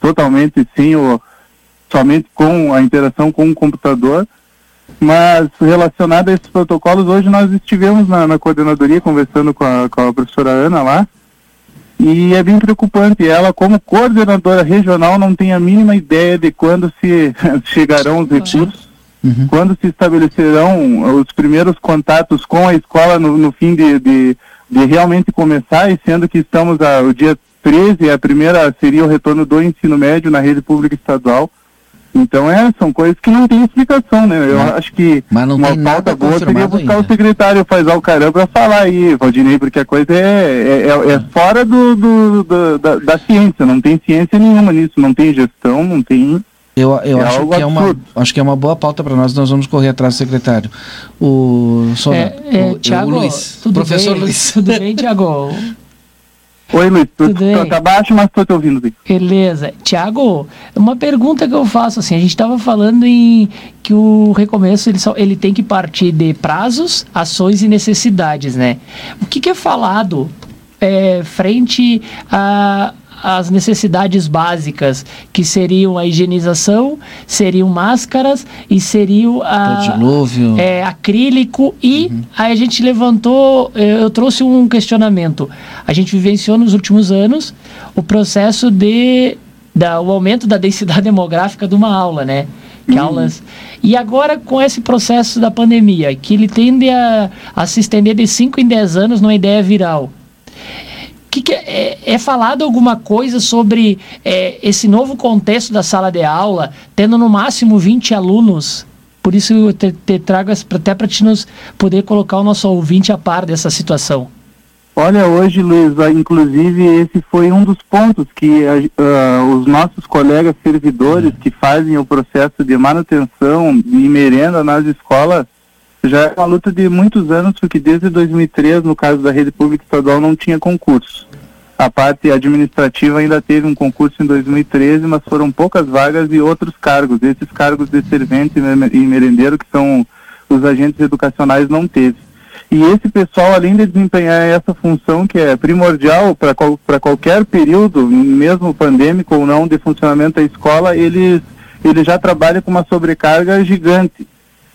totalmente sim ou somente com a interação com o computador. Mas relacionado a esses protocolos, hoje nós estivemos na, na coordenadoria conversando com a, com a professora Ana lá, e é bem preocupante. Ela, como coordenadora regional, não tem a mínima ideia de quando se [laughs] chegarão os recursos, Uhum. quando se estabelecerão os primeiros contatos com a escola no, no fim de, de, de realmente começar, e sendo que estamos a, o dia 13, a primeira seria o retorno do ensino médio na rede pública estadual. Então, é, são coisas que não tem explicação, né? Eu Não. acho que Mas não uma tem nada pauta boa seria buscar ainda. o secretário Faisal o caramba para falar aí, Valdinei, porque a coisa é, é, é- é fora do, do- do- da, da ciência, não tem ciência nenhuma nisso, não tem gestão, não tem... Eu, eu É acho, que é uma, absurdo. acho que é uma boa pauta para nós, nós vamos correr atrás do secretário. O Sonato, É, é, o, Tiago, o Luiz, tudo professor bem? Luiz. Tudo bem, Tiago? [laughs] Oi, Luiz, tu, Tudo bem. tu tá baixo, mas tô te ouvindo bem. Beleza. Tiago, uma pergunta que eu faço, assim, a gente estava falando em que o recomeço ele, só, ele tem que partir de prazos, ações e necessidades, né? O que, que é falado é, frente a as necessidades básicas, que seriam a higienização, seriam máscaras e seriam a, é, acrílico e aí a gente levantou, eu trouxe um questionamento. A gente vivenciou nos últimos anos o processo de da, o aumento da densidade [laughs] demográfica de uma aula, né? Que aulas. E agora com esse processo da pandemia, que ele tende a, a se estender de 5 em 10 anos numa ideia viral. Que que é, é, falado alguma coisa sobre é, esse novo contexto da sala de aula, tendo no máximo 20 alunos? Por isso eu te, te trago até para te nos poder colocar o nosso ouvinte a par dessa situação. Olha, hoje, Luiz, inclusive esse foi um dos pontos que ah, os nossos colegas servidores que fazem o processo de manutenção e merenda nas escolas já é uma luta de muitos anos, porque desde 2003, no caso da rede pública estadual, não tinha concurso. A parte administrativa ainda teve um concurso em 2013, mas foram poucas vagas e outros cargos. Esses cargos de servente e me- merendeiro, que são os agentes educacionais, não teve. E esse pessoal, além de desempenhar essa função que é primordial para qual, qualquer período, mesmo pandêmico ou não, de funcionamento da escola, eles, ele já trabalha com uma sobrecarga gigante.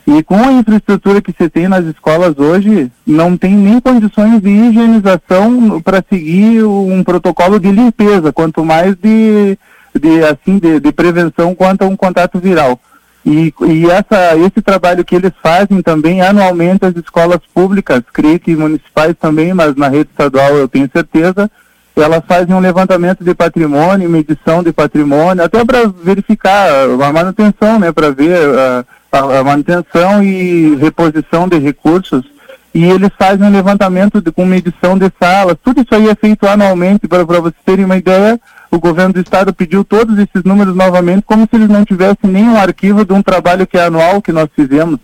E com a infraestrutura que você tem nas escolas hoje, não tem nem condições de higienização para seguir um protocolo de limpeza, quanto mais de, de assim de, de prevenção quanto a um contato viral. E, e essa, esse trabalho que eles fazem também anualmente as escolas públicas, creio que municipais também, mas na rede estadual eu tenho certeza, elas fazem um levantamento de patrimônio, medição de patrimônio, até para verificar a manutenção, né, para ver a, a, a manutenção e reposição de recursos. E eles fazem um levantamento de, com medição de salas. Tudo isso aí é feito anualmente, para vocês terem uma ideia. O governo do estado pediu todos esses números novamente, como se eles não tivessem nenhum arquivo de um trabalho que é anual que nós fizemos.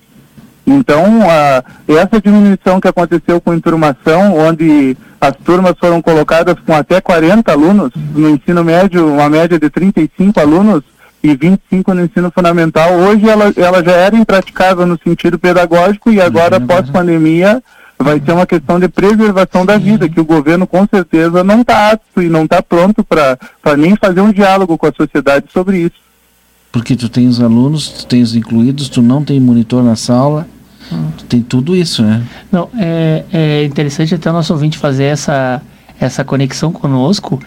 Então, a, essa diminuição que aconteceu com enturmação, onde as turmas foram colocadas com até 40 alunos, no ensino médio, uma média de 35 alunos e 25 no ensino fundamental, hoje ela, ela já era impraticável no sentido pedagógico e agora, pós-pandemia, vai ser uma questão de preservação da vida, que o governo com certeza não está apto e não está pronto para nem fazer um diálogo com a sociedade sobre isso. Porque tu tem os alunos, tu tem os incluídos, tu não tem monitor na sala, tu tem tudo isso, né? Não, é, é interessante até o nosso ouvinte fazer essa, essa conexão conosco,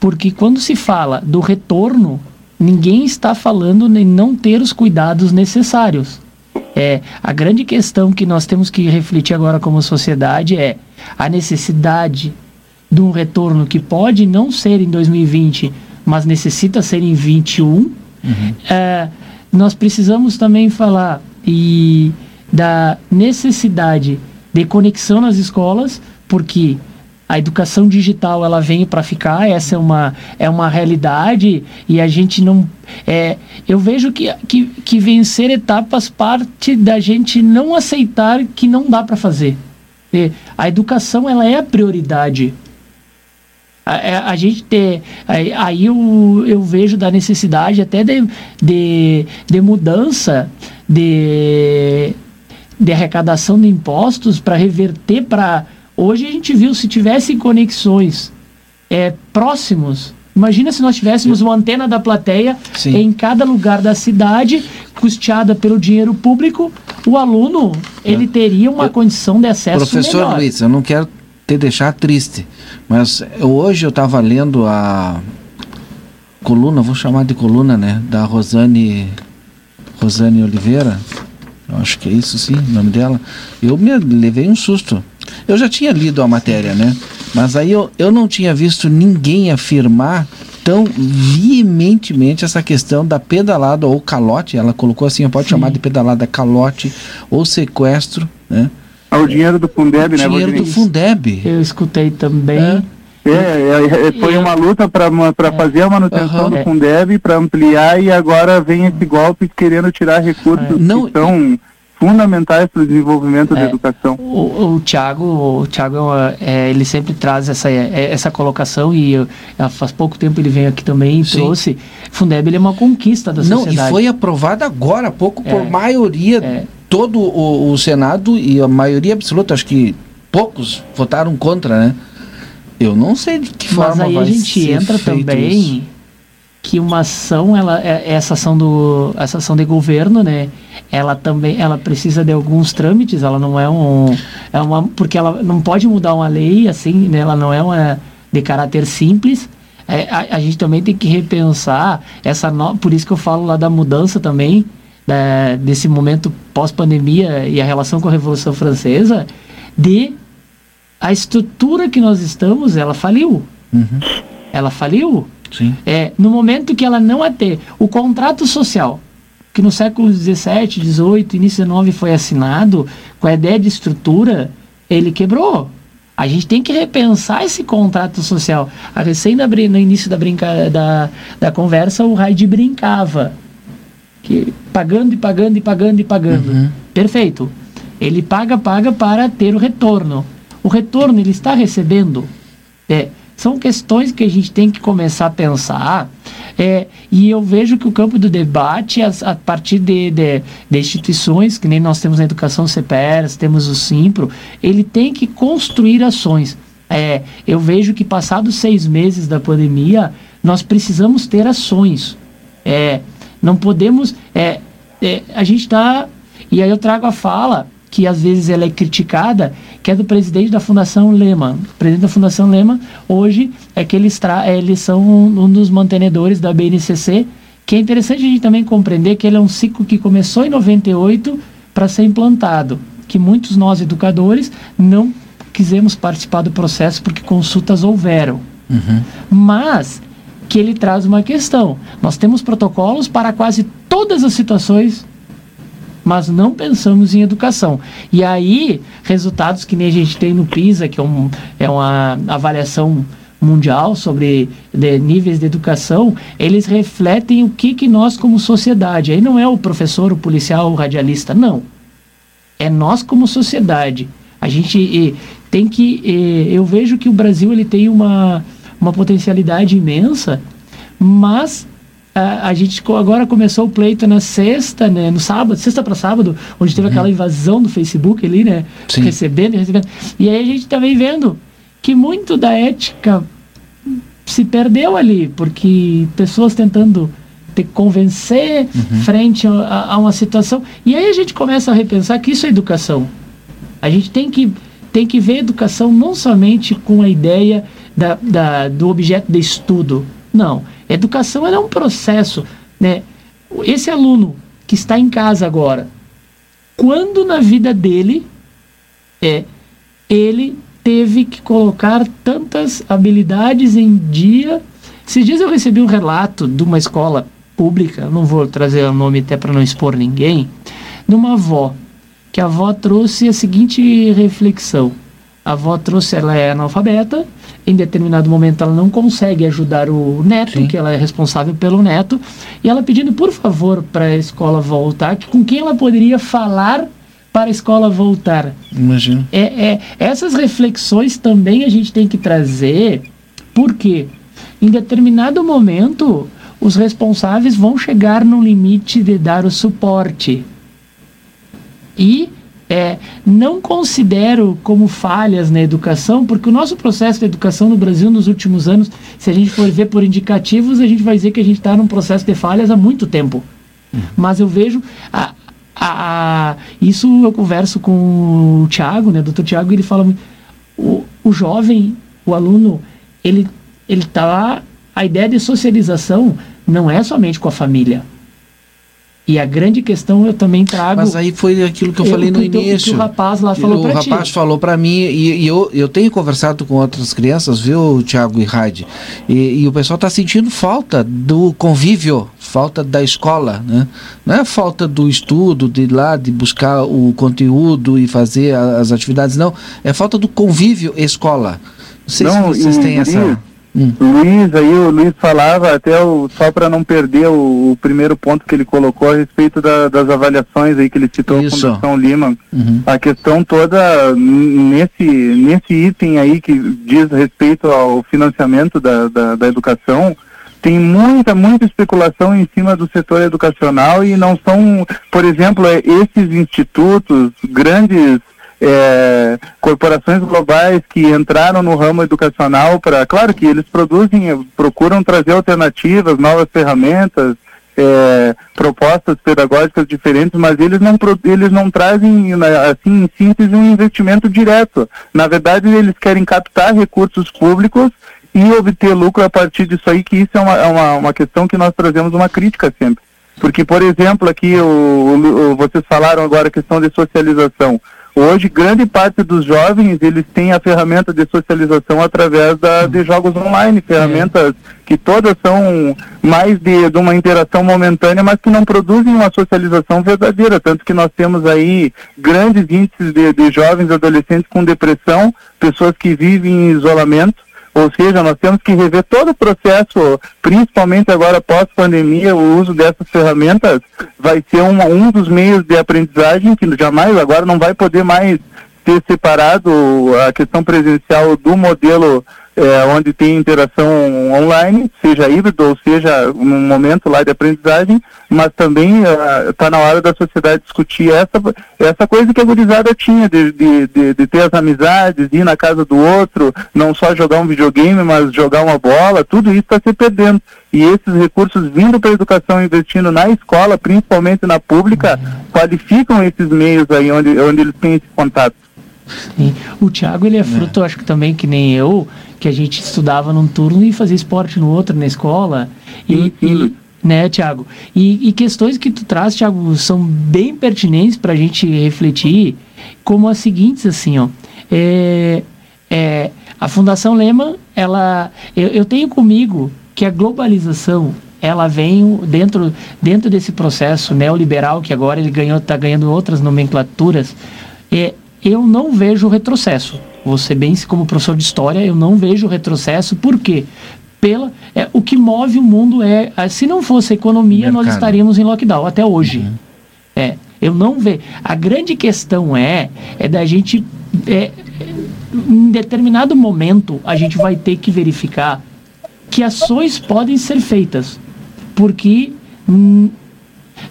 Porque quando se fala do retorno, ninguém está falando em não ter os cuidados necessários. É, a grande questão que nós temos que refletir agora como sociedade é a necessidade de um retorno que pode não ser em 2020, mas necessita ser em 21. Uhum. É, nós precisamos também falar e da necessidade de conexão nas escolas, porque a educação digital ela vem para ficar essa é uma é uma realidade e a gente não é eu vejo que, que, que vencer etapas parte da gente não aceitar que não dá para fazer. E a educação ela é a prioridade. A, a, é, a gente ter aí, aí eu, eu vejo da necessidade até de, de, de mudança de de arrecadação de impostos para reverter para Hoje a gente viu, se tivessem conexões é, próximos, imagina se nós tivéssemos uma antena da plateia Sim. em cada lugar da cidade, custeada pelo dinheiro público, o aluno ele é. teria uma eu, condição de acesso Professor melhor. Luiz, eu não quero te deixar triste, mas hoje eu estava lendo a coluna, vou chamar de coluna, né, da Rosane Rosane Oliveira, eu acho que é isso sim, o nome dela. Eu me levei um susto. Eu já tinha lido a matéria, né? Mas aí eu, eu não tinha visto ninguém afirmar tão veementemente essa questão da pedalada ou calote, ela colocou assim, pode Sim. chamar de pedalada calote ou sequestro, né? Ah, o dinheiro do Fundeb, o né? Dinheiro do Fundeb. Eu escutei também. É. É, é, é foi uma luta para é. fazer a manutenção uhum. do Fundeb, para ampliar, e agora vem esse golpe querendo tirar recursos é. Não, que estão fundamentais para o desenvolvimento é, da educação. O, o Tiago, o Thiago é, ele sempre traz essa, é, essa colocação e eu, faz pouco tempo ele veio aqui também e Sim. trouxe. Fundeb é uma conquista da Não, sociedade. e foi aprovado agora há pouco por é, maioria, é. todo o, o Senado e a maioria absoluta, acho que poucos votaram contra, né? Eu não sei de que forma Mas aí a gente entra também isso. Que uma ação, ela, é, essa ação do, essa ação de governo, né? Ela também, ela precisa de alguns trâmites. Ela não é um, é uma, porque ela não pode mudar uma lei assim, né? Ela não é uma de caráter simples. É, a, a, gente também tem que repensar essa, no, por isso que eu falo lá da mudança também da, desse momento pós-pandemia e a relação com a Revolução Francesa, de a estrutura que nós estamos, ela faliu. Uhum. Ela faliu. Sim. É, no momento que ela não a ter o contrato social, que no século XVII, XVIII, início XIX foi assinado, com a ideia de estrutura, ele quebrou. A gente tem que repensar esse contrato social. A recém no início da, brinca, da, da conversa, o Raid brincava. Que, pagando e pagando e pagando e pagando. Uhum. Perfeito. Ele paga, paga para ter o retorno o retorno ele está recebendo? É, são questões que a gente tem que começar a pensar. É, e eu vejo que o campo do debate, a, a partir de, de, de, instituições, que nem nós temos na educação CPERS, temos o Simpro, ele tem que construir ações. É, eu vejo que passados seis meses da pandemia, nós precisamos ter ações. É, não podemos. É, é a gente está. E aí eu trago a fala que às vezes ela é criticada, que é do presidente da Fundação Lema. O presidente da Fundação Lema, hoje, é que eles, tra eles são um, um dos mantenedores da BNCC, que é interessante a gente também compreender que ele é um ciclo que começou em 98 para ser implantado, que muitos nós educadores não quisemos participar do processo porque consultas houveram. Uhum. Mas que ele traz uma questão. Nós temos protocolos para quase todas as situações mas não pensamos em educação. E aí, resultados que nem a gente tem no PISA, que é, um, é uma avaliação mundial sobre de, níveis de educação, eles refletem o que, que nós como sociedade, aí não é o professor, o policial, o radialista, não. É nós como sociedade. A gente e, tem que, e, eu vejo que o Brasil ele tem uma, uma potencialidade imensa, mas a, a gente agora começou o pleito na sexta, né? No sábado, sexta para sábado, onde teve uhum. aquela invasão do Facebook ali, né? Sim. Recebendo e recebendo. E aí a gente tá vendo que muito da ética se perdeu ali, porque pessoas tentando te convencer uhum. frente a, a, uma situação. E aí a gente começa a repensar que isso é educação. A gente tem que tem que ver a educação não somente com a ideia da, da, do objeto de estudo. Não. Educação é um processo. Né? Esse aluno que está em casa agora, quando na vida dele é ele teve que colocar tantas habilidades em dia. Esses dias eu recebi um relato de uma escola pública, não vou trazer o nome até para não expor ninguém, de uma avó, que a avó trouxe a seguinte reflexão. A avó trouxe, ela é analfabeta, em determinado momento ela não consegue ajudar o neto, Sim. que ela é responsável pelo neto, e ela pedindo por favor para a escola voltar, que com quem ela poderia falar para a escola voltar. Imagina. É, é, essas reflexões também a gente tem que trazer, porque em determinado momento os responsáveis vão chegar no limite de dar o suporte. E é, não considero como falhas na educação, porque o nosso processo de educação no Brasil nos últimos anos, se a gente for ver por indicativos, a gente vai dizer que a gente está num processo de falhas há muito tempo. Mas eu vejo. A, a, a, isso eu converso com o Tiago, né, doutor Tiago, ele fala o, o jovem, o aluno, ele ele tá a ideia de socialização não é somente com a família. E a grande questão eu também trago. Mas aí foi aquilo que eu, eu falei no início. Que o rapaz lá falou para ti. O rapaz falou para mim, e, e, eu, eu tenho conversado com outras crianças, viu, Tiago e Raide? E, e, o pessoal está sentindo falta do convívio, falta da escola, né? Não é falta do estudo, de ir lá, de buscar o conteúdo e fazer as atividades, não. É falta do convívio escola. Não sei não, se vocês têm essa. Hum. Luiz, aí o Luiz falava, até o, só para não perder o, o, primeiro ponto que ele colocou a respeito da, das avaliações aí que ele citou Isso. a Fundação Lima. Uhum. A questão toda nesse, nesse item aí que diz respeito ao financiamento da, da, da educação, tem muita, muita especulação em cima do setor educacional e não são, por exemplo, é, esses institutos, grandes é, corporações globais que entraram no ramo educacional para, claro que eles produzem, procuram trazer alternativas, novas ferramentas, é, propostas pedagógicas diferentes, mas eles não, eles não trazem, né, assim, em síntese, um investimento direto. Na verdade, eles querem captar recursos públicos e obter lucro a partir disso aí, que isso é uma, é uma, uma questão que nós trazemos uma crítica sempre. Porque, por exemplo, aqui o, o, vocês falaram agora a questão de socialização. Hoje, grande parte dos jovens, eles têm a ferramenta de socialização através da, de jogos online, ferramentas que todas são mais de, de, uma interação momentânea, mas que não produzem uma socialização verdadeira, tanto que nós temos aí grandes índices de, de jovens adolescentes com depressão, pessoas que vivem em isolamento, ou seja, nós temos que rever todo o processo, principalmente agora pós-pandemia, o uso dessas ferramentas vai ser um, um dos meios de aprendizagem que jamais agora não vai poder mais ter separado a questão presencial do modelo é, onde tem interação online, seja híbrido ou seja um momento lá de aprendizagem, mas também está uh, na hora da sociedade discutir essa, essa coisa que a gurizada tinha, de, de, de, de, ter as amizades, ir na casa do outro, não só jogar um videogame, mas jogar uma bola, tudo isso está se perdendo. E esses recursos vindo para a educação, investindo na escola, principalmente na pública, qualificam esses meios aí onde, onde eles têm esse contato. Sim. O Thiago, ele é fruto, é. acho que também que nem eu, que a gente estudava num turno e fazia esporte no outro na escola. E, e né, Tiago? E, e, questões que tu traz, Tiago, são bem pertinentes para a gente refletir, como as seguintes, assim, ó. É, é, a Fundação Lehman, ela, eu, eu tenho comigo que a globalização ela vem dentro, dentro desse processo neoliberal que agora ele ganhou está ganhando outras nomenclaturas é, eu não vejo retrocesso. Você bem como professor de história, eu não vejo retrocesso. Por quê? Pela, é, o que move o mundo é, se não fosse a economia, Mercado. nós estaríamos em lockdown até hoje. Uhum. É, eu não vejo. A grande questão é, é da gente, é, em determinado momento, a gente vai ter que verificar que ações podem ser feitas, porque hum,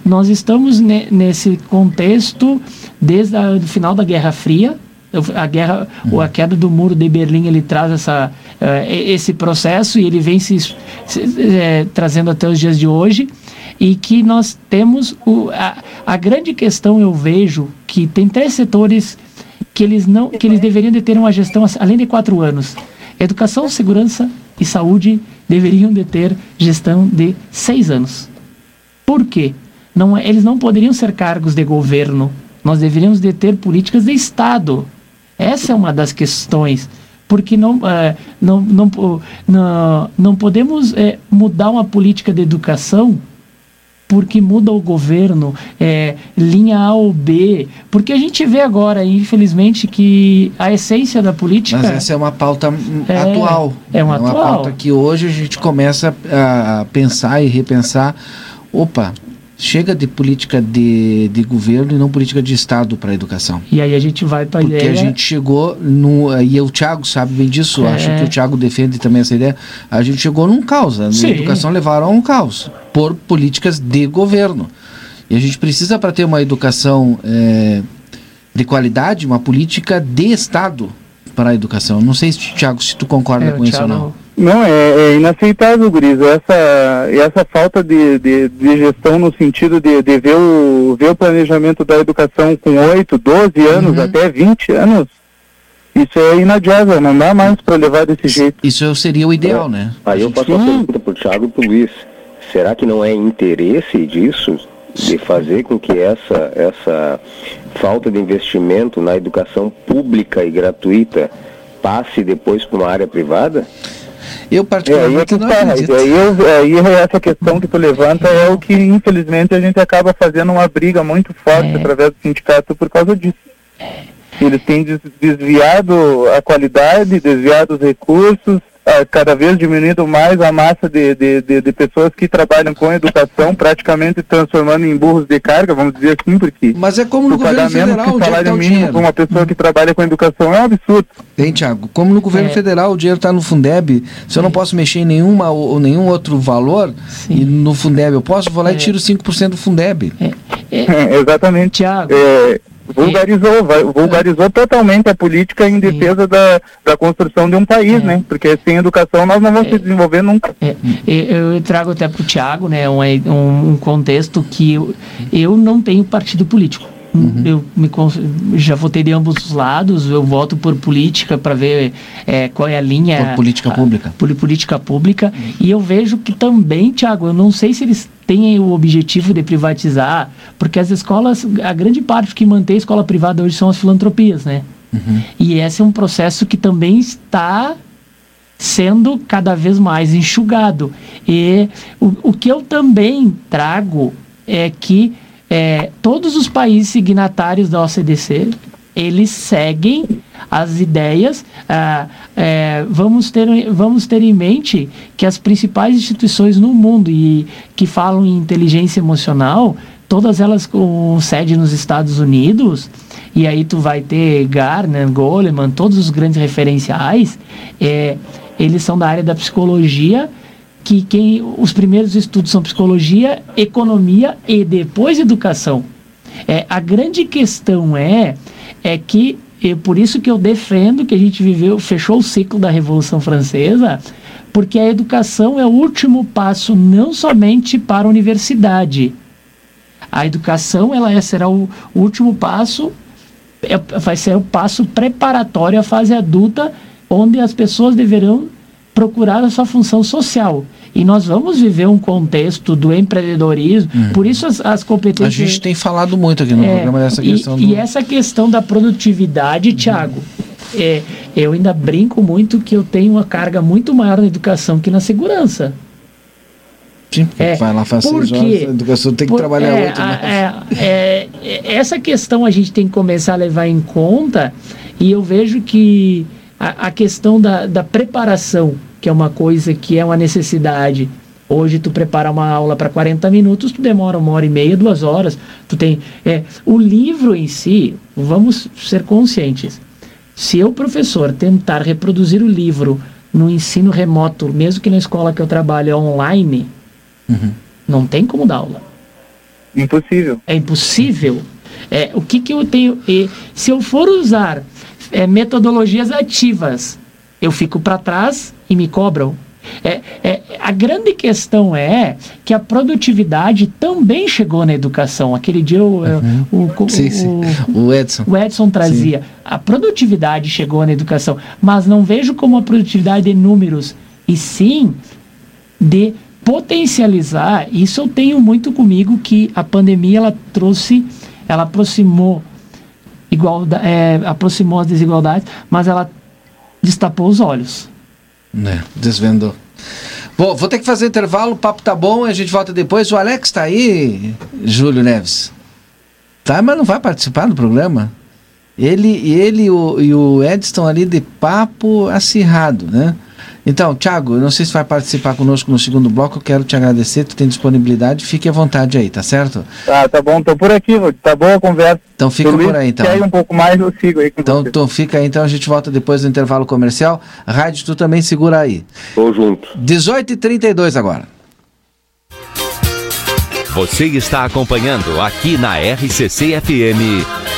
nós estamos ne, nesse contexto desde o final da Guerra Fria, a guerra ou a queda do muro de Berlim ele traz essa uh, esse processo e ele vem se, se é, trazendo até os dias de hoje e que nós temos o, a, a grande questão eu vejo que tem três setores que eles não, que eles deveriam de ter uma gestão além de quatro anos. Educação, segurança e saúde deveriam de ter gestão de seis anos. Por quê? Não, é, eles não poderiam ser cargos de governo. Nós deveríamos de ter políticas de Estado. Essa é uma das questões. Porque não, é, não, não, não, não podemos é, mudar uma política de educação porque muda o governo, é, linha A ou B, porque a gente vê agora, infelizmente, que a essência da política... Mas essa é uma pauta é, atual. É uma, é uma atual. pauta que hoje a gente começa a pensar e repensar, opa, chega de política de, de governo e não política de Estado para a educação. E aí a gente vai para a ideia... Porque a gente chegou, no, e o Tiago sabe bem disso, é. acho que o Tiago defende também essa ideia, a gente chegou num caos, a educação levaram a um caos, por políticas de governo. E a gente precisa, para ter uma educação é, de qualidade, uma política de Estado para a educação. Não sei, Tiago, se tu concorda é, com isso ou não. Não, é, é inaceitável, Gris, essa, essa falta de, de, de, gestão no sentido de, de ver, o, ver o planejamento da educação com 8, 12 anos, uhum. até 20 anos, isso é inadiável, não dá mais para levar desse jeito. Isso seria o ideal, é. né? Aí eu faço uma pergunta para o Thiago e para o Luiz. Será que não é interesse disso, de fazer com que essa, essa falta de investimento na educação pública e gratuita passe depois para uma área privada? Eu particularmente é, não tá, acredito. Aí, eu, aí essa questão que tu levanta é o que infelizmente a gente acaba fazendo uma briga muito forte é. através do sindicato por causa disso. Eles têm desviado a qualidade, desviado os recursos, cada vez diminuindo mais a massa de, de, de, de, pessoas que trabalham com educação, praticamente transformando em burros de carga, vamos dizer assim, porque Mas é como no governo federal, o salário tá mínimo para uma pessoa que trabalha com educação é um absurdo. Tem, Tiago, como no governo é. federal o dinheiro está no Fundeb, se eu não posso mexer em nenhuma ou nenhum outro valor, Sim. e no Fundeb eu posso, vou lá é. e tiro 5% do Fundeb. É. é. [laughs] exatamente. Tiago. Vulgarizou, vai, vulgarizou totalmente a política em defesa da, da construção de um país, é. né? Porque sem educação nós não vamos é. se desenvolver nunca. É. Eu trago até para o Tiago, né, um, um contexto que eu, eu não tenho partido político. Uhum. Eu me, já votei de ambos os lados, eu voto por política para ver é, qual é a linha. Por política a, pública. Por política pública. Uhum. E eu vejo que também, Tiago, eu não sei se eles têm o objetivo de privatizar, porque as escolas, a grande parte que mantém a escola privada hoje são as filantropias, né? Uhum. E esse é um processo que também está sendo cada vez mais enxugado. E o, o que eu também trago é que é, todos os países signatários da OCDC eles seguem as ideias. Ah, é, vamos, ter, vamos ter em mente que as principais instituições no mundo e que falam em inteligência emocional, todas elas com sede nos Estados Unidos, e aí tu vai ter Garner, Goleman, todos os grandes referenciais, é, eles são da área da psicologia que quem os primeiros estudos são psicologia, economia e depois educação. É, a grande questão é é que é por isso que eu defendo que a gente viveu, fechou o ciclo da Revolução Francesa, porque a educação é o último passo não somente para a universidade. A educação ela é, será o, o último passo, é, vai ser o passo preparatório à fase adulta, onde as pessoas deverão procurar a sua função social. E nós vamos viver um contexto do empreendedorismo, uhum. por isso as, as, competências. A gente tem falado muito aqui no é, programa dessa questão. E, do... e essa questão da produtividade, Tiago, é, eu ainda brinco muito que eu tenho uma carga muito maior na educação que na segurança. Sim, é, vai lá fazer porque, horas, a educação tem que por, trabalhar é, oito. Né? É, é, essa questão a gente tem que começar a levar em conta e eu vejo que a, a questão da, da preparação que é uma coisa que é uma necessidade. Hoje tu prepara uma aula para 40 minutos, tu demora uma hora e meia, duas horas. Tu tem é, o livro em si. Vamos ser conscientes. Se eu professor tentar reproduzir o livro no ensino remoto, mesmo que na escola que eu trabalho é online, uhum. não tem como dar aula. Impossível. É impossível. É, o que, que eu tenho? E, se eu for usar é, metodologias ativas eu fico para trás e me cobram. É, é, A grande questão é que a produtividade também chegou na educação. Aquele dia o, uhum. o, o, sim, sim. o, Edson. o Edson trazia. Sim. A produtividade chegou na educação, mas não vejo como a produtividade de números, e sim de potencializar. Isso eu tenho muito comigo que a pandemia ela trouxe, ela aproximou igualdade, é, aproximou as desigualdades, mas ela destapou os olhos. Né, desvendou. Bom, vou ter que fazer intervalo, o papo tá bom, a gente volta depois. O Alex tá aí, Júlio Neves. Tá, mas não vai participar do programa. Ele, ele o, e o Edson ali de papo acirrado, né? Então, Thiago, não sei se vai participar conosco no segundo bloco, eu quero te agradecer, tu tem disponibilidade, fique à vontade aí, tá certo? Tá, tá bom, tô por aqui, tá boa a conversa. Então fica por aí, então. Quer um pouco mais, eu sigo aí com então, você. Então fica aí, então a gente volta depois do intervalo comercial. Rádio, tu também segura aí. Tô junto. 18h32 agora. Você está acompanhando aqui na RCC FM,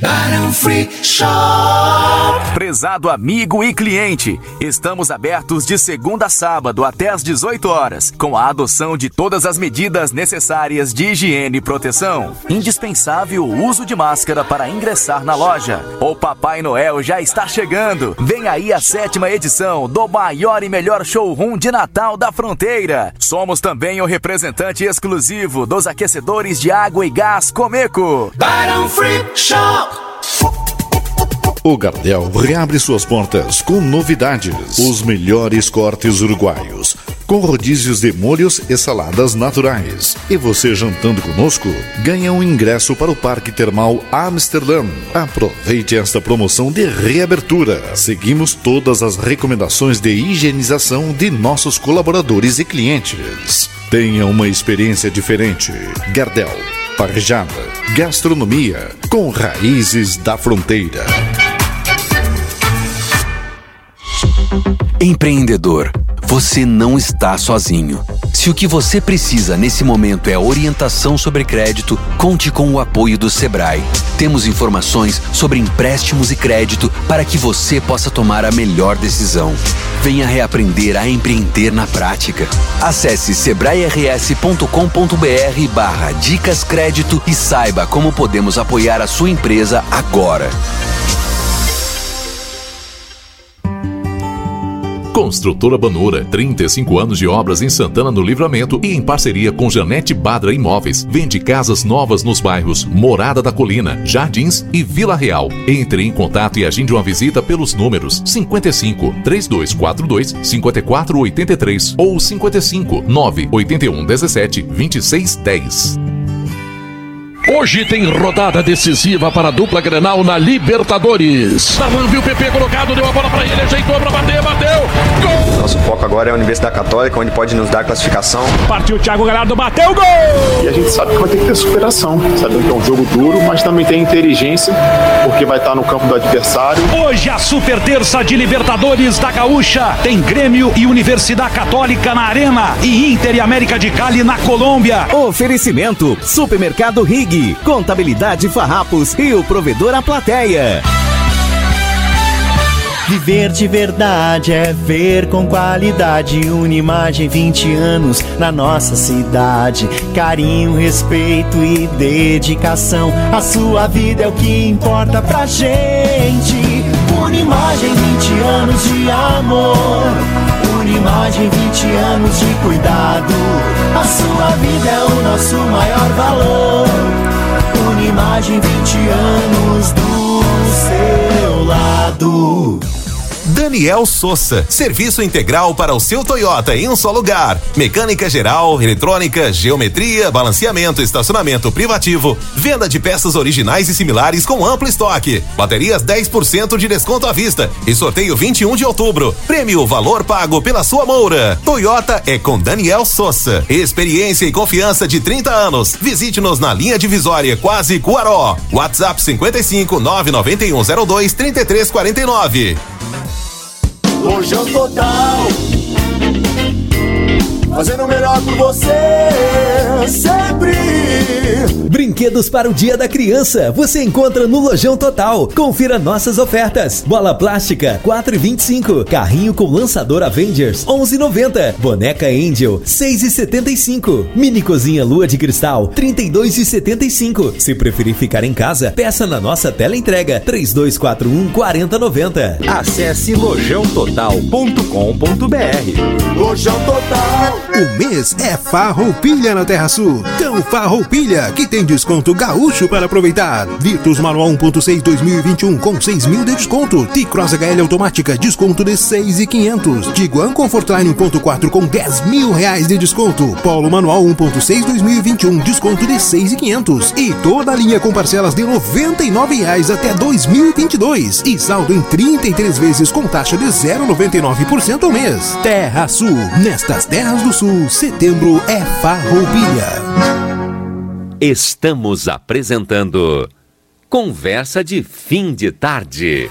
Barão Free Shop. Prezado amigo e cliente, estamos abertos de segunda a sábado até às 18 horas, com a adoção de todas as medidas necessárias de higiene e proteção. Indispensável o uso de máscara para ingressar na loja. O Papai Noel já está chegando. Vem aí a sétima edição do maior e melhor showroom de Natal da fronteira. Somos também o representante exclusivo dos aquecedores de água e gás Comeco. Barão Free Shop. O Gardel reabre suas portas com novidades. Os melhores cortes uruguaios, com rodízios de molhos e saladas naturais. E você jantando conosco, ganha um ingresso para o Parque Termal Amsterdã. Aproveite esta promoção de reabertura. Seguimos todas as recomendações de higienização de nossos colaboradores e clientes. Tenha uma experiência diferente. Gardel parejada, gastronomia com raízes da fronteira. Empreendedor, você não está sozinho. Se o que você precisa nesse momento é orientação sobre crédito, conte com o apoio do Sebrae. Temos informações sobre empréstimos e crédito para que você possa tomar a melhor decisão. Venha reaprender a empreender na prática. Acesse sebrae-rs.com.br barra dicas crédito e saiba como podemos apoiar a sua empresa agora. Construtora Banura, 35 anos de obras em Santana do Livramento e em parceria com Janete Badra Imóveis. Vende casas novas nos bairros Morada da Colina, Jardins e Vila Real. Entre em contato e agende uma visita pelos números 55 3242 5483 ou 55 981 17 2610. Hoje tem rodada decisiva para a dupla Grenal na Libertadores. Darlan viu o PP colocado, deu a bola para ele, ajeitou para bater, bateu. Gol! Nosso foco agora é a Universidade Católica, onde pode nos dar a classificação. Partiu o Thiago Galhardo, bateu, gol! E a gente sabe que vai ter que ter superação. Sabendo que é um jogo duro, mas também tem inteligência, porque vai estar no campo do adversário. Hoje a super terça de Libertadores da Gaúcha tem Grêmio e Universidade Católica na Arena e Inter e América de Cali na Colômbia. Oferecimento: Supermercado Rig Contabilidade Farrapos e o provedor A Plateia. Viver de verdade é ver com qualidade uma imagem 20 anos na nossa cidade. Carinho, respeito e dedicação. A sua vida é o que importa pra gente. Unimagem 20 anos de amor. Unimagem 20 anos de cuidado. A sua vida é o nosso maior valor. Unimagem 20 anos do seu lado. Daniel Souza, serviço integral para o seu Toyota em um só lugar. Mecânica geral, eletrônica, geometria, balanceamento, estacionamento privativo, venda de peças originais e similares com amplo estoque. Baterias 10% de desconto à vista e sorteio 21 de outubro. Prêmio valor pago pela sua moura. Toyota é com Daniel Souza. Experiência e confiança de 30 anos. Visite-nos na linha divisória Quase Cuaró. WhatsApp 55 99102 3349. Lojão Total. Fazendo o melhor por você, sempre. Brinquedos para o Dia da Criança, você encontra no Lojão Total. Confira nossas ofertas. Bola plástica, 4,25. Carrinho com lançador Avengers, 11,90. Boneca Angel, 6,75. Mini cozinha Lua de Cristal, 32,75. Se preferir ficar em casa, peça na nossa tela entrega, 3241 4090. Acesse lojãototal.com.br. Lojão Total. O mês é Farroupilha na Terra Sul. Então Farroupilha, que tem desconto gaúcho para aproveitar. Virtus Manual 1.6 2021 com 6 mil de desconto. T-Cross HL automática, desconto de 6,500. Tiguan Comfortline 1.4 com 10 mil reais de desconto. Polo Manual 1.6 2021, desconto de 6,500. E toda a linha com parcelas de 99 reais até 2022. E saldo em 33 vezes com taxa de 0,99% ao mês. Terra Sul, nestas terras do Sul, setembro é Farroupilha. Estamos apresentando Conversa de Fim de Tarde.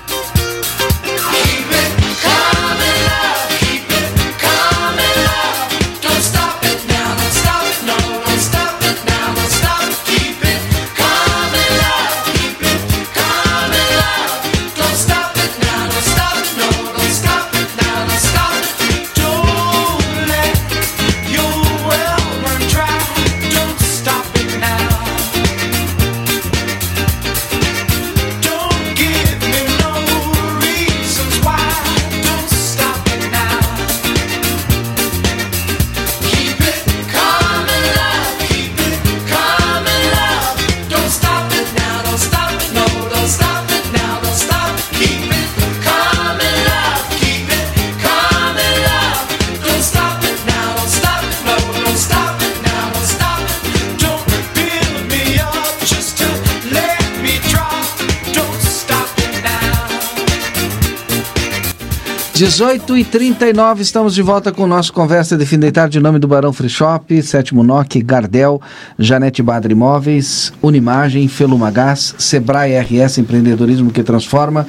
Dezoito e 39 estamos de volta com o nosso Conversa de Fim de Tarde, em nome do Barão Free Shop, Sétimo NOC, Gardel, Janete Badra Imóveis, Unimagem, Felumagás, Sebrae RS Empreendedorismo que Transforma,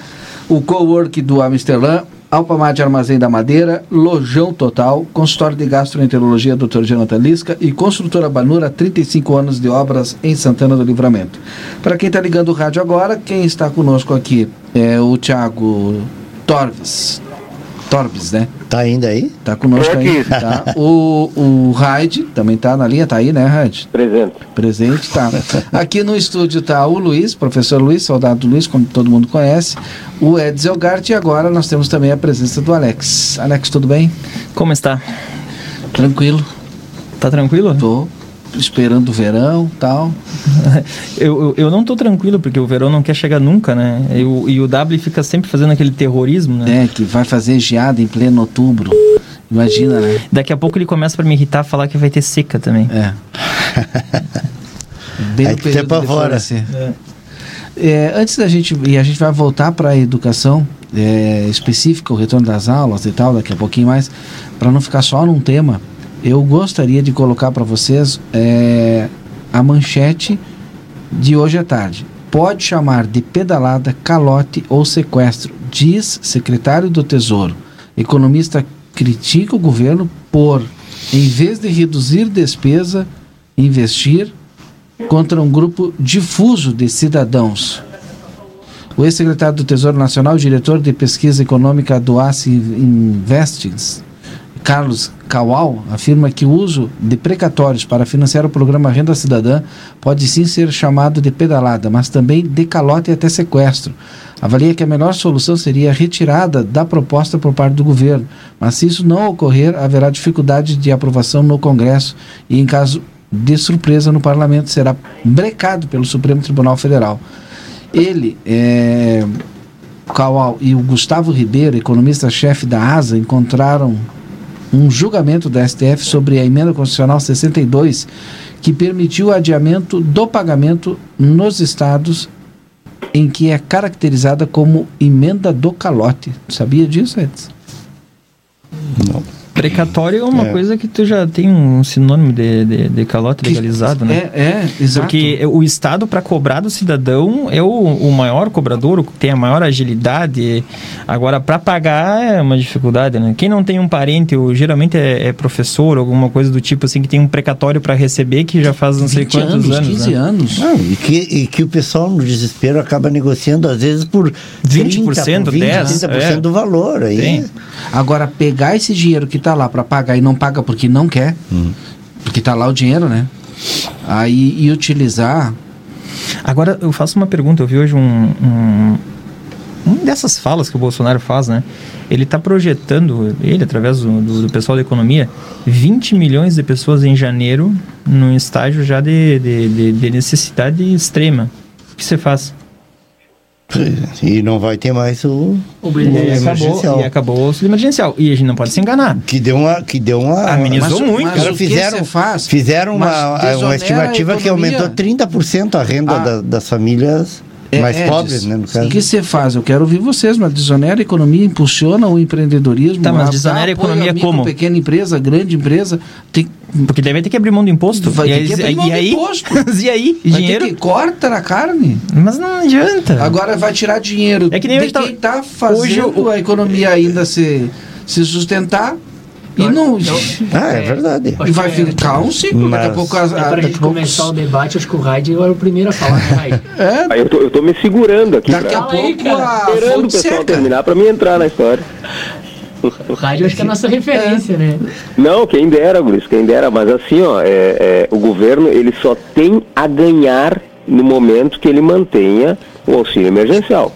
o Cowork do Amsterdã, Alpamar de Armazém da Madeira, Lojão Total, Consultório de Gastroenterologia Dr. Jonathan Lisca e Construtora Banura, 35 anos de obras em Santana do Livramento. Para quem está ligando o rádio agora, quem está conosco aqui é o Thiago Torves. Torbes, né? Tá ainda aí? Tá conosco aí. Tá. [laughs] O, o Raid também tá na linha, tá aí, né, Raid? Presente. Presente, tá. Aqui no estúdio tá o Luiz, professor Luiz, soldado Luiz, como todo mundo conhece, o Ed Zelgart e agora nós temos também a presença do Alex. Alex, tudo bem? Como está? Tranquilo. Tá tranquilo? Tô esperando o verão tal. [laughs] eu, eu, eu, não tô tranquilo, porque o verão não quer chegar nunca, né? Eu, e o W fica sempre fazendo aquele terrorismo, né? É, que vai fazer geada em pleno outubro. Imagina, né? Daqui a pouco ele começa para me irritar falar que vai ter seca também. É. [laughs] Bem no período pra fora. É. É, antes da gente. E a gente vai voltar para a educação é, específica, o retorno das aulas e tal, daqui a pouquinho mais, para não ficar só num tema eu gostaria de colocar para vocês é, a manchete de hoje à tarde. Pode chamar de pedalada, calote ou sequestro, diz secretário do Tesouro. Economista critica o governo por, em vez de reduzir despesa, investir contra um grupo difuso de cidadãos. O ex-secretário do Tesouro Nacional, diretor de pesquisa econômica do ACE Investings, Carlos Kawal afirma que o uso de precatórios para financiar o programa Renda Cidadã pode sim ser chamado de pedalada, mas também de calote e até sequestro. Avalia que a melhor solução seria a retirada da proposta por parte do governo, mas se isso não ocorrer, haverá dificuldade de aprovação no Congresso e, em caso de surpresa no parlamento, será brecado pelo Supremo Tribunal Federal. Ele, é, Kawal e o Gustavo Ribeiro, economista-chefe da ASA, encontraram um julgamento da STF sobre a emenda constitucional 62 que permitiu o adiamento do pagamento nos estados em que é caracterizada como emenda do calote. Sabia disso, Edson? Não. Precatório é uma é. coisa que tu já tem um sinônimo de, de, de calote legalizado, né? É, é, exato. Porque o Estado, para cobrar do cidadão, é o, o maior cobrador, o que tem a maior agilidade. Agora, para pagar é uma dificuldade, né? Quem não tem um parente, ou geralmente é, é professor, alguma coisa do tipo assim, que tem um precatório para receber, que já faz não sei quantos anos. anos 15 né? anos. Não, e, que, e que o pessoal, no desespero, acaba negociando, às vezes, por 20%, 30, 20, 10%, 30% é. do valor. Aí. Tem. Agora, pegar esse dinheiro que está lá para pagar e não paga porque não quer, hum. porque está lá o dinheiro, né? Aí e utilizar. Agora eu faço uma pergunta. Eu vi hoje um, um, um dessas falas que o Bolsonaro faz, né? Ele está projetando, ele através do, do, do, pessoal da economia, 20 milhões de pessoas em janeiro num estágio já de, de, de, de necessidade extrema. O que você faz? E não vai ter mais o, o, o emergencial. E acabou o auxílio emergencial. E a gente não pode se enganar. Que deu uma. Que deu uma Amenizou mas, muito. Mas fizeram, faz? fizeram uma, uma estimativa que aumentou 30% a renda ah. da, das famílias. É, mais é, pobres, né, no caso. O que você faz? Eu quero ouvir vocês, mas desonera a economia, impulsiona o empreendedorismo. Tá, mas desonera a economia como? Pequena empresa, grande empresa, tem porque deve ter que abrir mão do imposto. Vai e ter que abrir mão do aí, imposto. [laughs] e aí? Vai dinheiro? Que corta na carne. Mas não adianta. Agora vai tirar dinheiro é que nem de quem está fazendo hoje, a economia ainda se, se sustentar e não. ah, é verdade. E vai ficar um ciclo. Mas... Daqui a pouco. É para a gente começar o debate, acho que o Raid era o primeiro a falar, né, [laughs] é. Aí eu tô, eu tô me segurando aqui. Daqui pra... a pouco. Aí, esperando o pessoal seca. terminar para mim entrar na história. O rádio acho que é a nossa referência, é. né? Não, quem dera, Luiz, quem dera. Mas assim, ó, é, é, o governo ele só tem a ganhar no momento que ele mantenha o auxílio emergencial.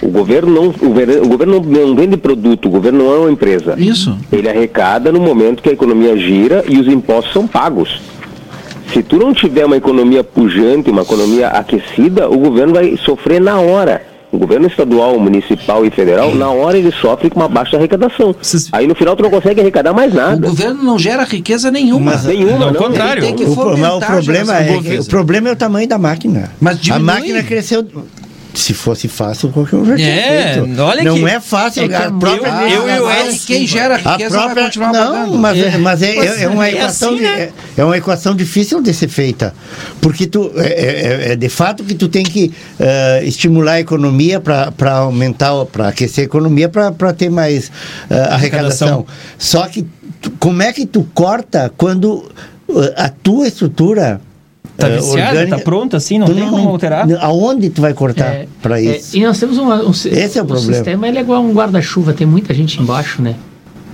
O governo não, o governo, o governo não vende produto, o governo não é uma empresa. Isso. Ele arrecada no momento que a economia gira e os impostos são pagos. Se tu não tiver uma economia pujante, uma economia aquecida, o governo vai sofrer na hora. O governo estadual, municipal e federal, na hora ele sofre com uma baixa arrecadação. Aí no final tu não consegue arrecadar mais nada. O governo não gera riqueza nenhuma. Mas, nenhuma, ao contrário. o, o, problema é, o problema é o tamanho da máquina. Mas diminui. A máquina cresceu se fosse fácil, qualquer um já tinha é, feito. Olha não que, é fácil. É a própria eu, eu, eu, quem gera riqueza a própria, continuar não, pagando. Mas é, mas é, é, é uma é equação, assim, né? é, uma equação difícil de ser feita. Porque tu, é, de fato que tu tem que uh, estimular a economia para aumentar, para aquecer a economia, para ter mais uh, arrecadação. arrecadação. Só que tu, como é que tu corta quando a tua estrutura Tá é, viciada, orgânica, tá pronta assim, não tem não, como alterar? Aonde tu vai cortar é, para é, isso? É, e nós temos uma, um, Esse é o, o problema. sistema ele é igual um guarda-chuva, tem muita gente embaixo, né?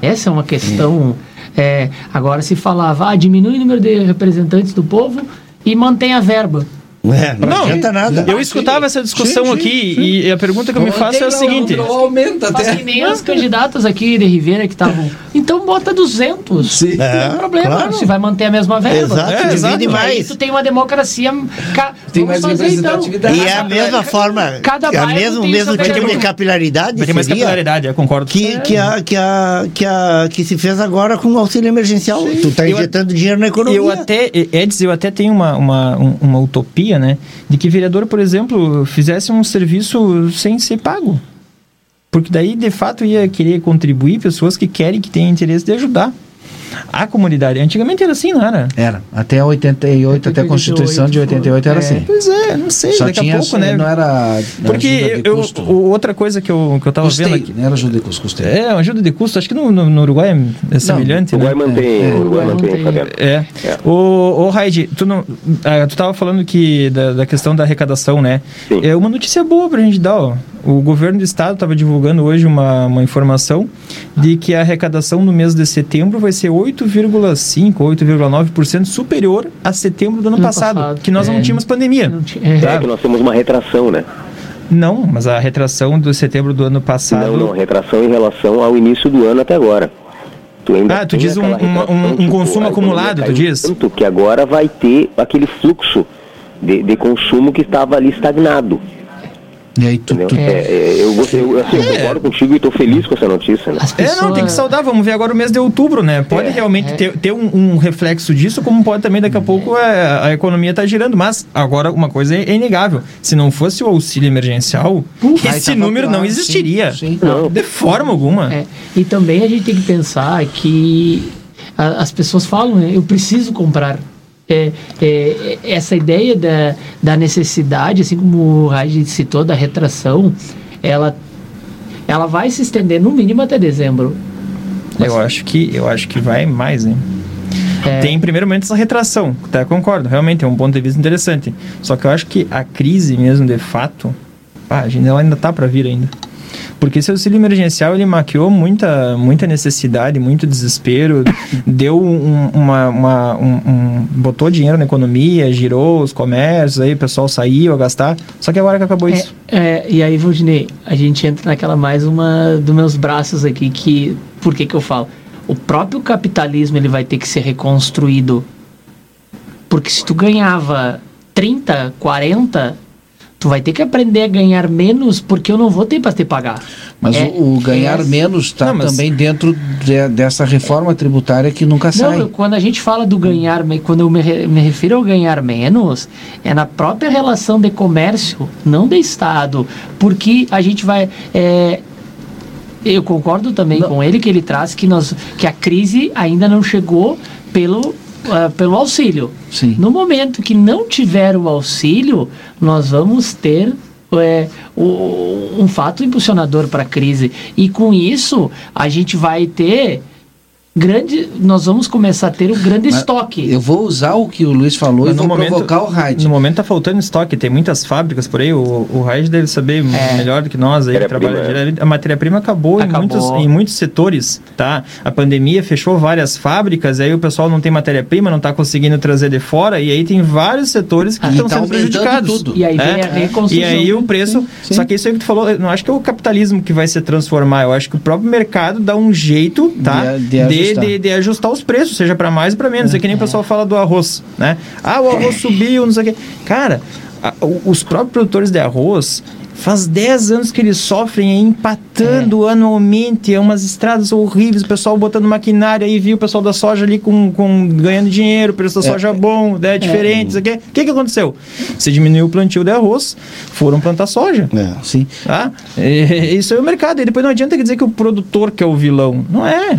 Essa é uma questão. É, agora se falava, ah, diminui o número de representantes do povo e mantém a verba. É, não, não adianta nada. Eu escutava essa discussão sim, sim, aqui sim. e a pergunta que eu me faço é a seguinte: não, aumenta até. Mas que nem as candidatas aqui de Rivera que estavam. Então bota 200. Sim. Não é, tem problema, claro. se vai manter a mesma verba. Exato, é, mais. Aí tu tem uma democracia. Ca... Tem mais fazer, então. representatividade. Então. E é a mesma forma. Cada é a mesmo, mesmo tipo de capilaridade. Vai ter mais capilaridade, eu concordo. Que, que, a, que, a, que, a, que se fez agora com o auxílio emergencial. Tu tá injetando dinheiro na economia. Eu até, Edson, eu até tenho uma, uma, uma utopia, né? De que vereador, por exemplo, fizesse um serviço sem ser pago. Porque daí, de fato, ia querer contribuir pessoas que querem, que têm interesse de ajudar. A comunidade. Antigamente era assim, não era? Era. Até 88, até a Constituição de 88 era é. assim. Pois é, não sei, Só daqui tinha, a pouco, né? Não era. não Porque era ajuda de eu, custo. o- outra coisa que eu, que eu tava Custeio, vendo aqui. Não era ajuda de custo, custeio. É, ajuda de custo, acho que no, no, no Uruguai é- é semelhante. Uruguai né? mantém, É. Uruguai mantém, Fabiano. É. O, o Raid, tu não. ah, tu tava falando que da, da questão da arrecadação, né? É uma notícia boa pra gente dar, ó. O governo do estado estava divulgando hoje uma, uma informação de que a arrecadação no mês de setembro vai ser 8,5%, 8,9% superior a setembro do ano, Ano passado, passado. que nós não É. tínhamos pandemia. É que nós temos uma retração, né? Não, mas a retração do setembro do ano passado. Não, não, retração em relação ao início do ano até agora. Tu ainda Ah, tu diz um- um- um- um consumo acumulado, tu diz? Tanto que agora vai ter aquele fluxo de, de consumo que estava ali estagnado. E aí tu, entendeu? É, é, eu, eu, assim, eu concordo contigo e estou feliz com essa notícia. Né? É, não, tem que saudar. Vamos ver agora o mês de outubro, né? Pode realmente ter, ter um, um reflexo disso, como pode também daqui a pouco é, a economia tá girando. Mas agora uma coisa é, é inegável: se não fosse o auxílio emergencial, Aí esse número não existiria. sim, sim. Não, De forma alguma. É, E também a gente tem que pensar que a- as pessoas falam, né, eu preciso comprar. É, é, essa ideia da, da necessidade, assim como o Raid citou, da retração, ela, ela vai se estender no mínimo até dezembro. Eu acho que eu acho que vai mais, hein? É. Tem primeiramente essa retração, tá? Concordo, realmente é um ponto de vista interessante. Só que eu acho que a crise mesmo, de fato, pá, a gente ela ainda tá para vir ainda. Porque esse auxílio emergencial ele maquiou muita, muita necessidade, muito desespero, [laughs] deu um- uma, uma- um- um- botou dinheiro na economia, girou os comércios, aí o pessoal saiu a gastar. Só que agora que acabou É, isso. é, e aí, Valdinei, a gente entra naquela mais uma dos meus braços aqui que, por que que eu falo? O próprio capitalismo ele vai ter que ser reconstruído. Porque se tu ganhava 30, 40, tu vai ter que aprender a ganhar menos porque eu não vou ter para te pagar. Mas É- o, o ganhar é- menos está Não, mas- também dentro de- dessa reforma tributária que nunca sai. Não, quando a gente fala do ganhar, quando eu me, me refiro ao ganhar menos, é na própria relação de comércio, não de Estado. Porque a gente vai. é, eu concordo também com ele que ele traz que, nós, que a crise ainda não chegou pelo, ah, pelo auxílio. No momento que não tiver o auxílio, nós vamos ter é, o- um fato impulsionador para a crise. E com isso, a gente vai ter grande. Nós vamos começar a ter um grande Mas estoque. Eu vou usar o que o Luiz falou Mas e vou provocar o Raid. No momento tá faltando estoque, tem muitas fábricas por aí, o, o Raid deve saber É. melhor do que nós aí que trabalha direto. A matéria-prima acabou, Em, Acabou. muitos, em muitos setores, tá? A pandemia fechou várias fábricas, aí o pessoal não tem matéria-prima, não tá conseguindo trazer de fora, e aí tem vários setores que Ah, estão tá sendo prejudicados. tudo. E aí vem a reconstrução. E aí o preço. Só que isso aí que tu falou, eu não acho que é o capitalismo que vai se transformar, eu acho que o próprio mercado dá um jeito, tá? De- de de, de ajustar os preços, seja para mais ou para menos. É. que nem o pessoal fala do arroz, né? Ah, o arroz subiu, não sei o quê. Cara, a- os próprios produtores de arroz. Faz 10 anos que eles sofrem aí, empatando anualmente, é umas estradas horríveis, o pessoal botando maquinária aí, viu o pessoal da soja ali com, com ganhando dinheiro, o preço da É. soja bom, né, diferente, isso aqui. O que, que aconteceu? Se diminuiu o plantio de arroz, foram plantar soja. Sim. Tá? E- isso é o mercado. E depois não adianta dizer que o produtor que é o vilão. Não é.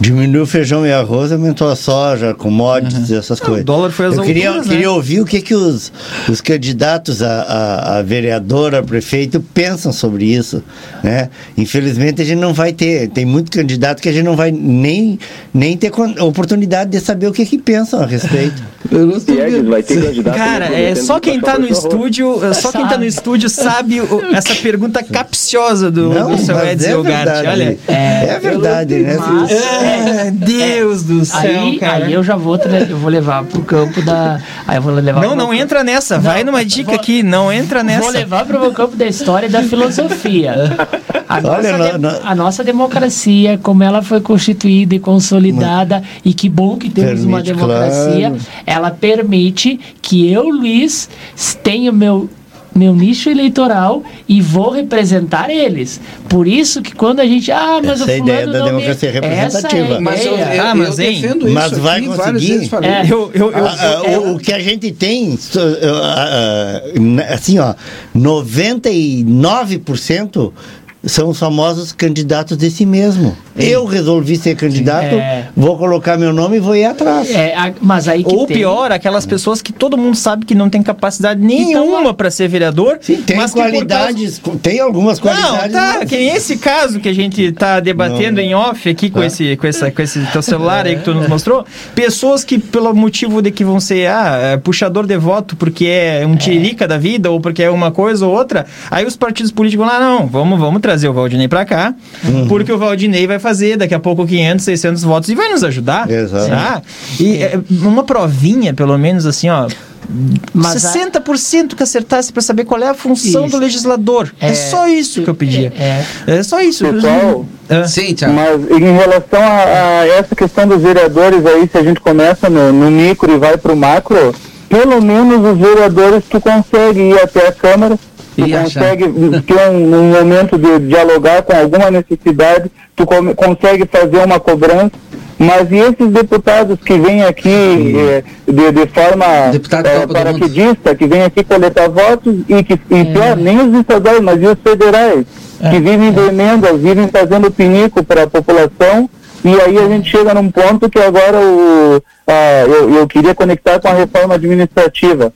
Diminuiu o feijão e arroz, aumentou a soja, commodities, essas coisas. o dólar foi às Eu queria, alturas, né? queria ouvir o que, que os, os candidatos a, a, a vereador, a prefeito pensam sobre isso. Né? Infelizmente a gente não vai ter. Tem muito candidato que a gente não vai nem, nem ter oportunidade de saber o que, que pensam a respeito. [laughs] Piegues vai ter candidato. Cara, é só quem tá no estúdio, é só quem tá no estúdio sabe o- [laughs] essa pergunta capciosa do, Não, do seu Edson é Elgart. verdade. Olha. É verdade, né? Mas- É, Deus do céu, aí, cara. aí eu já vou, eu vou levar pro campo da. Aí eu vou levar Não, pro não entra nessa. Vai numa dica aqui. Não entra nessa. Vou levar para o meu campo da história e da filosofia. A, Olha, nossa, não- de- a nossa democracia, como ela foi constituída e consolidada, e que bom que temos uma Permite, democracia, claro. ela permite que eu, Luiz, tenha meu meu nicho eleitoral e vou representar eles. Por isso que quando a gente, ah, mas Essa é a o ideia fulano da não me- democracia Essa é representativa. Mas eu, ideia. eu, Ah, mas, eu hein? defendo isso Mas vai conseguir? É. Eu, eu, eu, Ah, ah, o, o que a gente tem, ah, ah, assim, ó, 99% são os famosos candidatos de si mesmo. Eu resolvi ser candidato, É. vou colocar meu nome e vou ir atrás. É, a- mas aí que Ou tem- pior, aquelas pessoas que todo mundo sabe que não tem capacidade nenhuma para ser vereador. Tem mas qualidades, tem algumas qualidades. Não, tá, mas- que nem esse caso que a gente tá debatendo Não. em off aqui com, Tá. esse, com, essa, com esse teu [laughs] celular aí que tu nos mostrou. Pessoas que, pelo motivo de que vão ser ah, é, puxador de voto porque é um tirica da vida ou porque é uma coisa ou outra, aí os partidos políticos vão lá, não, vamos, vamos trazer o Valdinei pra cá, Uhum. porque o Valdinei vai fazer daqui a pouco 500, 600 votos e vai nos ajudar. Exato. tá? E é, uma provinha, pelo menos assim, ó. Mas a- 60% que acertasse pra saber qual é a função Isso. do legislador. É, É. só isso que eu pedia. É. É só isso. Pessoal, Ah. Sim, Tiago. Mas em relação a, a essa questão dos vereadores aí, se a gente começa no, no micro e vai para o macro, pelo menos os vereadores tu consegue ir até a Câmara, tu E achar. consegue ter um, um momento de dialogar com alguma necessidade, tu come- consegue fazer uma cobrança. Mas e esses deputados que vêm aqui eh, de, de forma eh, paraquedista, que vêm aqui coletar votos e que e pior, nem os estaduais, mas e os federais, que vivem de emendas, vivem fazendo pinico para a população. E aí a gente chega num ponto que agora o, ah, eu, eu queria conectar com a reforma administrativa.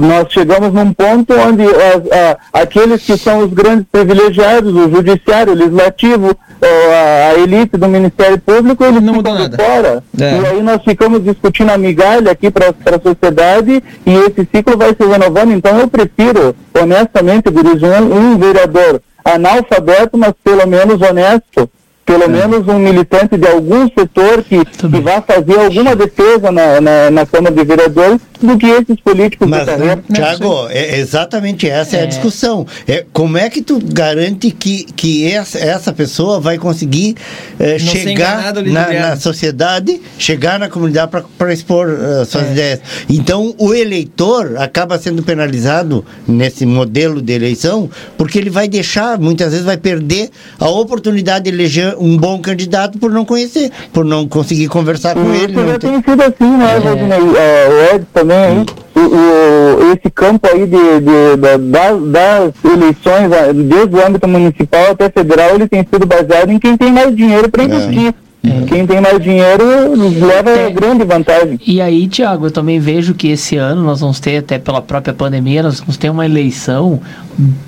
Nós chegamos num ponto onde ah, aqueles que são os grandes privilegiados, o judiciário, o legislativo, ah, a elite do Ministério Público, eles Não ficam de nada. fora. É. E aí nós ficamos discutindo a migalha aqui para a sociedade e esse ciclo vai se renovando. Então eu prefiro, honestamente, um, um vereador analfabeto, mas pelo menos honesto. Pelo menos um militante de algum setor que, que vá fazer alguma defesa na, na, na Câmara de Vereadores do que esses políticos Mas. Tiago, é exatamente essa é. a discussão. É, como é que tu garante que, que essa, essa pessoa vai conseguir ser chegar na, na sociedade, chegar na comunidade para expor eh, suas É. ideias? Então, o eleitor acaba sendo penalizado nesse modelo de eleição, porque ele vai deixar, muitas vezes vai perder a oportunidade de eleger um bom candidato por não conhecer, por não conseguir conversar com ele. Isso já tem sido assim, né, Valdinei? É, o Ed também aí, o, o- esse campo aí de, de- da- das, das eleições, desde o âmbito municipal até federal, ele tem sido baseado em quem tem mais dinheiro para investir. Quem tem mais dinheiro leva grande vantagem. E aí, Tiago, eu também vejo que esse ano nós vamos ter, até pela própria pandemia, nós vamos ter uma eleição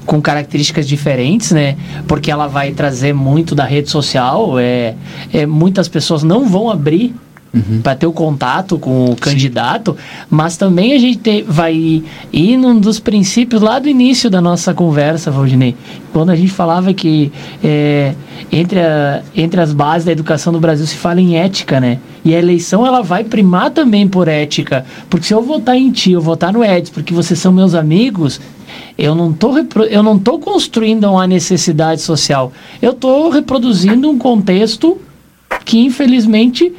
com características diferentes, né? Porque ela vai trazer muito da rede social, é, é muitas pessoas não vão abrir para ter o contato com o candidato, mas também a gente te- vai ir num dos princípios lá do início da nossa conversa, Valdinei, quando a gente falava que é, entre, a- entre as bases da educação do Brasil se fala em ética, né? E a eleição ela vai primar também por ética, porque se eu votar em ti, eu votar no Edson, porque vocês são meus amigos, eu não tô eu não tô construindo uma necessidade social, eu tô reproduzindo um contexto que infelizmente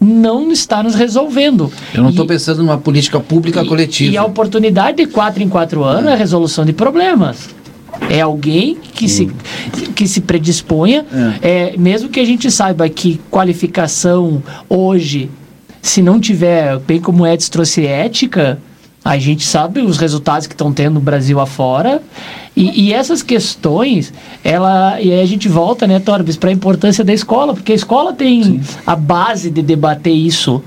não está nos resolvendo. Eu não estou pensando numa política pública coletiva. E a oportunidade de quatro em quatro anos é a resolução de problemas. É alguém que, se, que se predisponha, é, mesmo que a gente saiba que qualificação hoje, se não tiver, bem como Edson trouxe ética, a gente sabe os resultados que estão tendo no Brasil afora. E, e essas questões, ela, e aí a gente volta, né, Torbis, para a importância da escola, porque a escola tem a base de debater isso,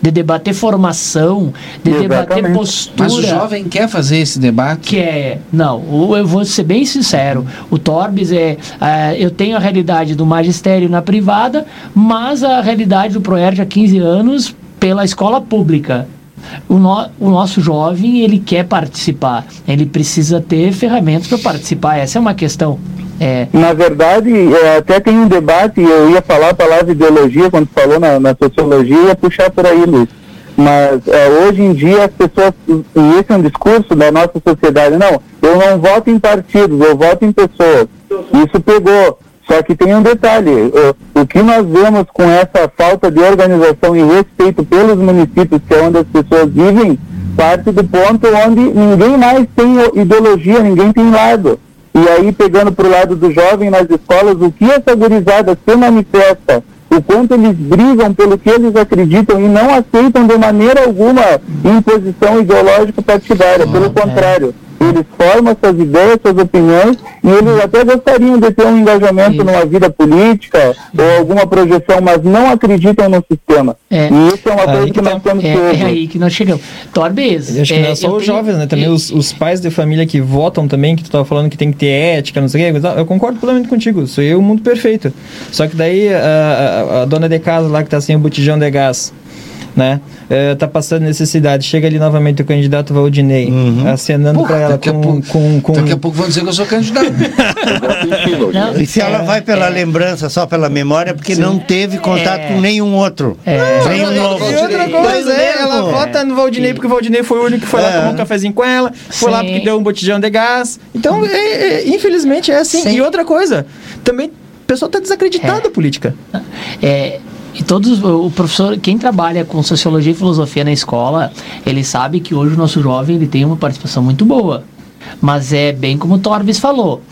de debater formação, de debater postura. Mas o jovem quer fazer esse debate? Quer. Não, eu vou ser bem sincero. O Torbis é. ah, eu tenho a realidade do magistério na privada, mas a realidade do Proerd há 15 anos pela escola pública. O, no- o nosso jovem, ele quer participar. Ele precisa ter ferramentas para participar. Essa é uma questão. É, Na verdade, é, até tem um debate, eu ia falar a palavra ideologia quando falou na, na sociologia, ia puxar por aí, Luiz. Mas é, hoje em dia as pessoas, e esse é um discurso da nossa sociedade, não, eu não voto em partidos, eu voto em pessoas. Isso pegou. Só que tem um detalhe, o, o que nós vemos com essa falta de organização e respeito pelos municípios, que é onde as pessoas vivem, parte do ponto onde ninguém mais tem ideologia, ninguém tem lado. E aí, pegando para o lado do jovem nas escolas, o que essa gurizada se manifesta, o quanto eles brigam pelo que eles acreditam e não aceitam de maneira alguma imposição ideológica partidária, pelo contrário. Eles formam suas ideias, suas opiniões e eles até gostariam de ter um engajamento Isso. numa vida política ou alguma projeção, mas não acreditam no sistema. É. E isso é uma coisa que, que nós temos é, que É aí que nós chegamos. Torbes. Acho que não é só os tenho... jovens, né? Também os, os, pais de família que votam também, que tu estava falando que tem que ter ética, não sei o quê. Eu concordo plenamente contigo. Sou eu o mundo perfeito. Só que daí a, a, a dona de casa lá que está sem o botijão de gás né? É, tá passando necessidade. Chega ali novamente o candidato Valdinei, uhum. acenando para ela com, pouco, com, com, Daqui a pouco vão dizer que eu sou candidato. [laughs] e se ela vai pela é, lembrança, só pela memória, porque sim. não teve contato com nenhum outro. É. Nenhum novo. E outra coisa, é, ela vota no Valdinei porque o Valdinei foi o único que foi lá tomar um cafezinho com ela, foi sim. lá porque deu um botijão de gás. Então, infelizmente é assim. Sim. E outra coisa, também o pessoal está desacreditado da política. É, e todos, o professor, quem trabalha com sociologia e filosofia na escola, ele sabe que hoje o nosso jovem ele tem uma participação muito boa. Mas é bem como o Torbes falou.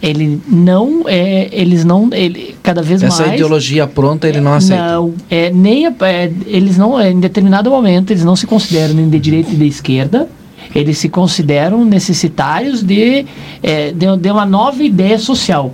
Ele não é, eles não, ele cada vez Essa mais. Essa ideologia pronta ele não aceita. Não, é nem é, eles não, em determinado momento eles não se consideram nem de direita e de esquerda. Eles se consideram necessitários de, é, de, de uma nova ideia social.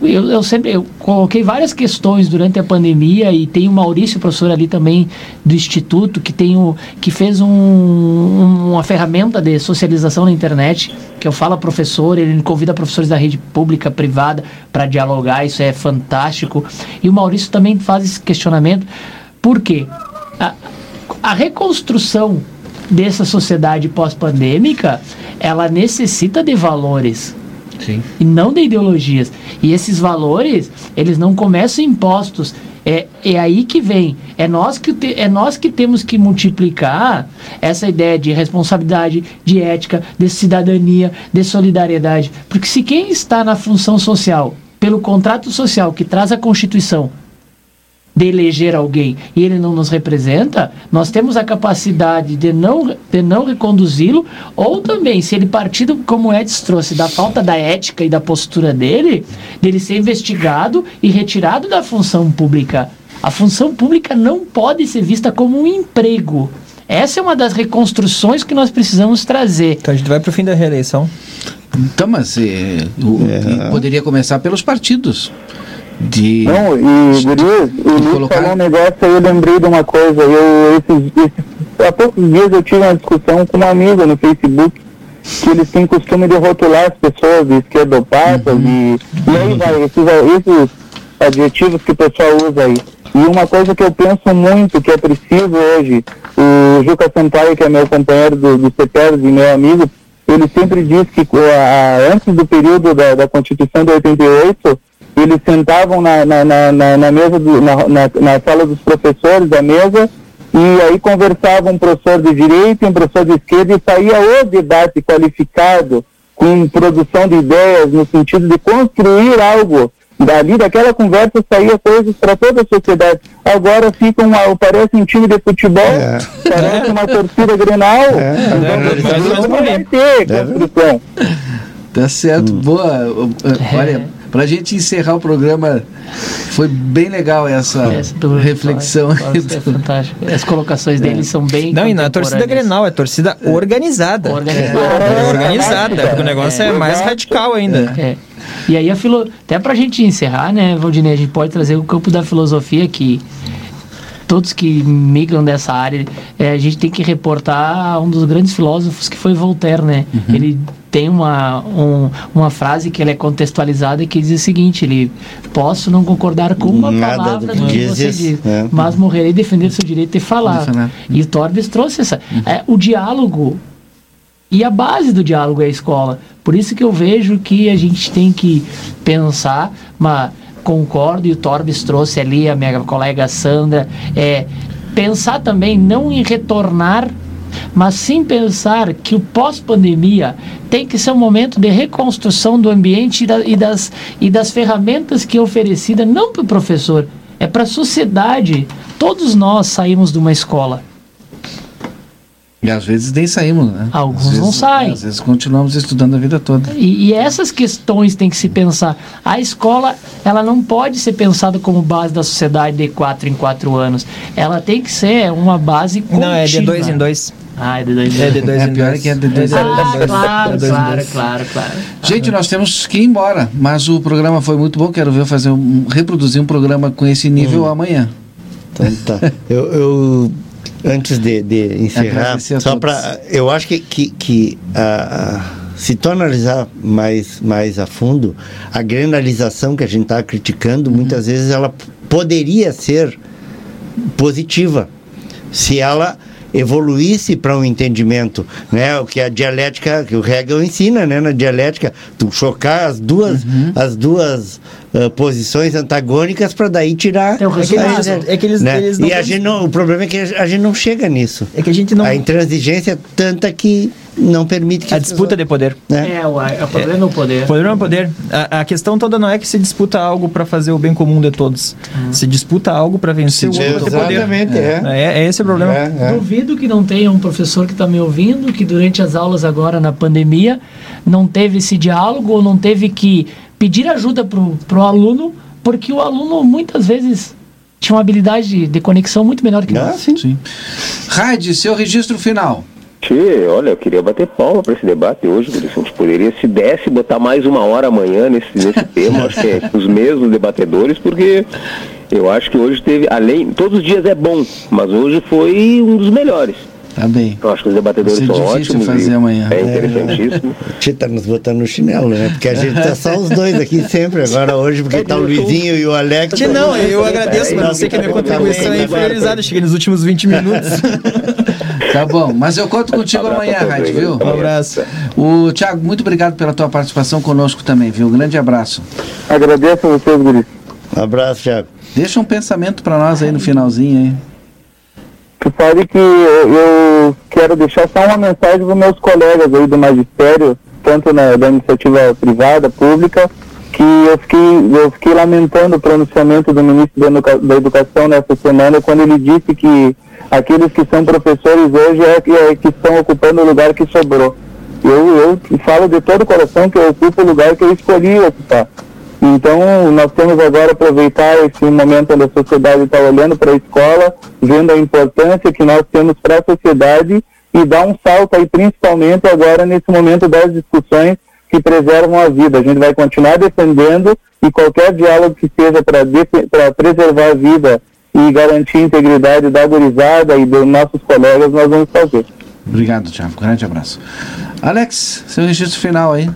Eu, eu, sempre eu coloquei várias questões durante a pandemia e tem o Maurício, professor ali também do Instituto, que, tem o, que fez um, uma ferramenta de socialização na internet, que eu falo professor, ele convida professores da rede pública, privada, para dialogar, isso é fantástico. E o Maurício também faz esse questionamento. Por quê? A, a reconstrução dessa sociedade pós-pandêmica, ela necessita de valores Sim. e não de ideologias. E esses valores, eles não começam impostos. É, é aí que vem. É nós que, te, é nós que temos que multiplicar essa ideia de responsabilidade, de ética, de cidadania, de solidariedade. Porque se quem está na função social, pelo contrato social que traz a Constituição, de eleger alguém e ele não nos representa, nós temos a capacidade de não, de não reconduzi-lo, ou também, se ele partir, como o Edson trouxe, da falta da ética e da postura dele, dele ser investigado e retirado da função pública. A função pública não pode ser vista como um emprego. Essa é uma das reconstruções que nós precisamos trazer. Então a gente vai para o fim da reeleição. Então, mas eh, o, é. poderia começar pelos partidos de. Não, e Gurias, o Luiz colocar... falou um negócio aí, eu lembrei de uma coisa. Eu, esses, esses, há poucos dias eu tive uma discussão com uma amiga no Facebook que eles têm costume de rotular as pessoas de esquerdopatas uhum. e, e aí vai, esses, esses adjetivos que o pessoal usa aí. E uma coisa que eu penso muito que é preciso hoje, o Juca Sampaio, que é meu companheiro do, do CETERS e meu amigo, ele sempre diz que a, antes do período da, da Constituição de 88, eles sentavam na, na, na, na mesa, do, na, na, na, sala dos professores, da mesa, e aí conversavam um professor de direita e um professor de esquerda, e saía o debate qualificado, com produção de ideias, no sentido de construir algo. Dali, daquela conversa, saía coisas para toda a sociedade. Agora fica uma, parece um time de futebol, é. parece é. uma torcida grenal, é. então, não vai ter construção. Tá certo, hum. boa. Olha, para a gente encerrar o programa, foi bem legal essa, essa reflexão. É fantástico. As colocações é. deles são bem. Não, e não é torcida Grenal, é torcida organizada. Organizada. É, organizada, porque o negócio é, mais radical ainda. É. E aí a filo... até para a gente encerrar, né, Valdinei, a gente pode trazer o campo da filosofia que todos que migram dessa área, é, a gente tem que reportar um dos grandes filósofos que foi Voltaire, né? Uhum. Ele tem uma, um, uma frase que ela é contextualizada e que diz o seguinte, ele, posso não concordar com uma Nada palavra do que, você diz, é. mas morrerei defender seu direito de falar. E o Torbes trouxe essa. Uhum. É, o diálogo e a base do diálogo é a escola. Por isso que eu vejo que a gente tem que pensar, mas concordo, e o Torbes trouxe ali, a minha colega Sandra, é pensar também não em retornar mas sim pensar que o pós-pandemia tem que ser um momento de reconstrução do ambiente e, da, e, das, e das ferramentas que é oferecida não para o professor, é para a sociedade. Todos nós saímos de uma escola. E às vezes nem saímos, né? Alguns vezes, não saem. Às vezes continuamos estudando a vida toda. E, e, essas questões têm que se pensar. A escola, ela não pode ser pensada como base da sociedade de quatro em quatro anos. Ela tem que ser uma base contínua. Não, é de dois em dois. Ah, é de dois em É, dois. de dois é pior que é de dois em Ah, dois. claro, É dois em claro, dois. claro, claro. Gente, nós temos que ir embora, mas o programa foi muito bom. Quero ver eu fazer um, reproduzir um programa com esse nível Hum. amanhã. Então tá. eu, eu- antes de, de encerrar, só para eu acho que, que, que ah, se tu analisar mais, mais a fundo, a granalização que a gente está criticando, Uhum. muitas vezes ela poderia ser positiva se ela evoluísse para um entendimento, né? O que a dialética, que o Hegel ensina, né? Na dialética, tu chocar as duas, Uhum. as duas ah, posições antagônicas para daí tirar. É o resultado. a- É que eles- né? eles e a gente não, o problema é que a gente não chega nisso. É que a gente não. A intransigência é tanta que não permite que A disputa de poder. né? É, o, o problema é o poder. Poder não é poder. A, a questão toda não é que se disputa algo para fazer o bem comum de todos. Se disputa algo para vencer o outro poder. Exatamente, é. É, é esse o problema. É, é. Duvido que não tenha um professor que está me ouvindo que durante as aulas agora na pandemia não teve esse diálogo ou não teve que pedir ajuda pro, pro aluno, porque o aluno muitas vezes tinha uma habilidade de, de conexão muito melhor que Ah, nós. sim. Sim. Raid, seu registro final. Tchê, olha, eu queria bater palma para esse debate hoje, isso a gente poderia, se desse, botar mais uma hora amanhã nesse, nesse tema, acho que é os mesmos debatedores, porque eu acho que hoje teve, além, todos os dias é bom, mas hoje foi um dos melhores. Tá bem. Eu acho que os debatedores são ótimos. fazer e amanhã. É interessantíssimo. Tchê, tá nos botando no chinelo, né? Porque a gente tá só os dois aqui sempre agora hoje, porque tá o Luizinho e o Alex. Tchê, não, eu agradeço, mas Não, eu sei que a minha tá contribuição é tá inferiorizada. Cheguei nos últimos 20 minutos. Tá bom, mas eu conto contigo Abraço amanhã, Raid, viu? Um abraço. O Thiago, muito obrigado pela tua participação conosco também, viu? Um grande abraço. Agradeço a vocês, Guri. Um abraço, Thiago. Deixa um pensamento para nós aí no finalzinho aí. Tu sabe que eu, eu quero deixar só uma mensagem para meus colegas aí do magistério, tanto na, da iniciativa privada, pública, que eu fiquei, eu fiquei lamentando o pronunciamento do ministro da, Educa- da Educação nessa semana, quando ele disse que aqueles que são professores hoje é, é que estão ocupando o lugar que sobrou. Eu, eu falo de todo o coração que eu ocupo o lugar que eu escolhi ocupar. Então, nós temos agora aproveitar esse momento onde a sociedade está olhando para a escola, vendo a importância que nós temos para a sociedade e dar um salto aí, principalmente agora nesse momento das discussões que preservam a vida. A gente vai continuar defendendo e qualquer diálogo que seja para preservar a vida e garantir a integridade da gurizada e dos nossos colegas, nós vamos fazer. Obrigado, Thiago. Grande abraço. Alex, seu registro final aí.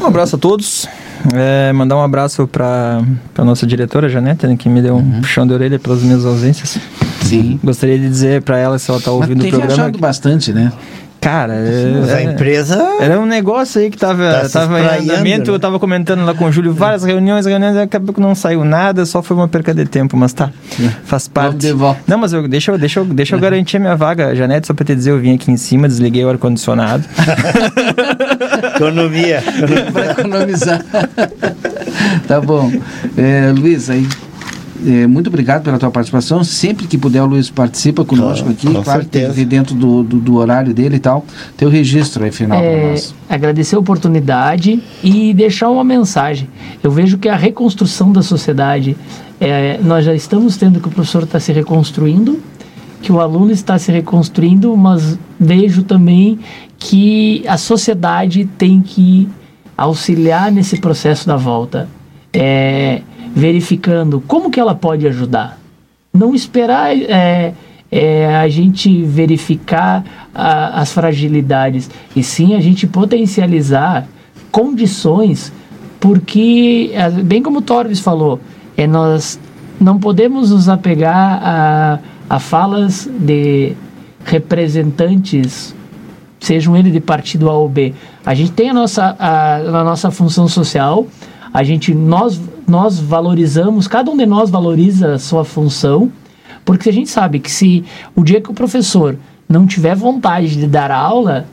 Um abraço a todos. É, mandar um abraço para a nossa diretora, Janete, né, que me deu um puxão de orelha pelas minhas ausências. Sim. Gostaria de dizer para ela, se ela tá Mas ouvindo tem o programa. viajado bastante, né? Cara, Mas a é, empresa. era um negócio aí que tava, Tá tava em andamento, né? eu tava comentando lá com o Júlio, várias reuniões, reuniões, e acabou que não saiu nada, só foi uma perca de tempo, mas tá, faz parte. Não, mas eu, deixa, eu, deixa, eu, deixa eu garantir a minha vaga, Janete, só pra te dizer, eu vim aqui em cima, desliguei o ar-condicionado. [laughs] Economia. para economizar. [laughs] tá bom. É, Luiz, aí. É, muito obrigado pela tua participação. Sempre que puder, o Luiz participa conosco Com- aqui. com claro certeza. que dentro do, do, do horário dele e tal. Teu registro aí final para É, nós. agradecer a oportunidade e deixar uma mensagem. Eu vejo que a reconstrução da sociedade, é, nós já estamos tendo que o professor está se reconstruindo, que o aluno está se reconstruindo, mas vejo também que a sociedade tem que auxiliar nesse processo da volta, é, verificando como que ela pode ajudar. Não esperar é, é, a gente verificar a- as fragilidades, e sim a gente potencializar condições, porque, é, bem como o Torres falou, é, nós não podemos nos apegar a, a falas de representantes sejam ele de partido A ou B. A gente tem a nossa, a, a nossa função social, a gente, nós, nós valorizamos, cada um de nós valoriza a sua função, porque a gente sabe que se o dia que o professor não tiver vontade de dar aula,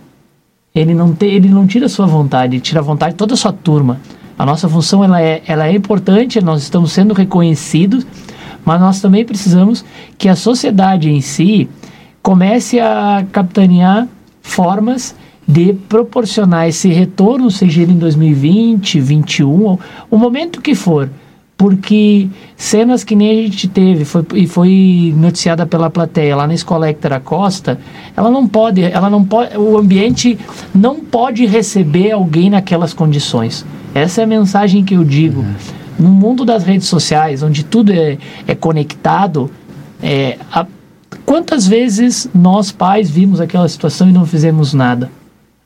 ele não, te, ele não tira a sua vontade, ele tira a vontade de toda a sua turma. A nossa função ela é, ela é importante, nós estamos sendo reconhecidos, mas nós também precisamos que a sociedade em si comece a capitanear formas de proporcionar esse retorno, seja ele em 2020, 2021, ou o momento que for, porque cenas que nem a gente teve foi, e foi noticiada pela plateia lá na escola Hector Costa, ela não pode, ela não pode, o ambiente não pode receber alguém naquelas condições. Essa é a mensagem que eu digo. Uhum. No mundo das redes sociais, onde tudo é, é conectado, é, a, quantas vezes nós pais vimos aquela situação e não fizemos nada?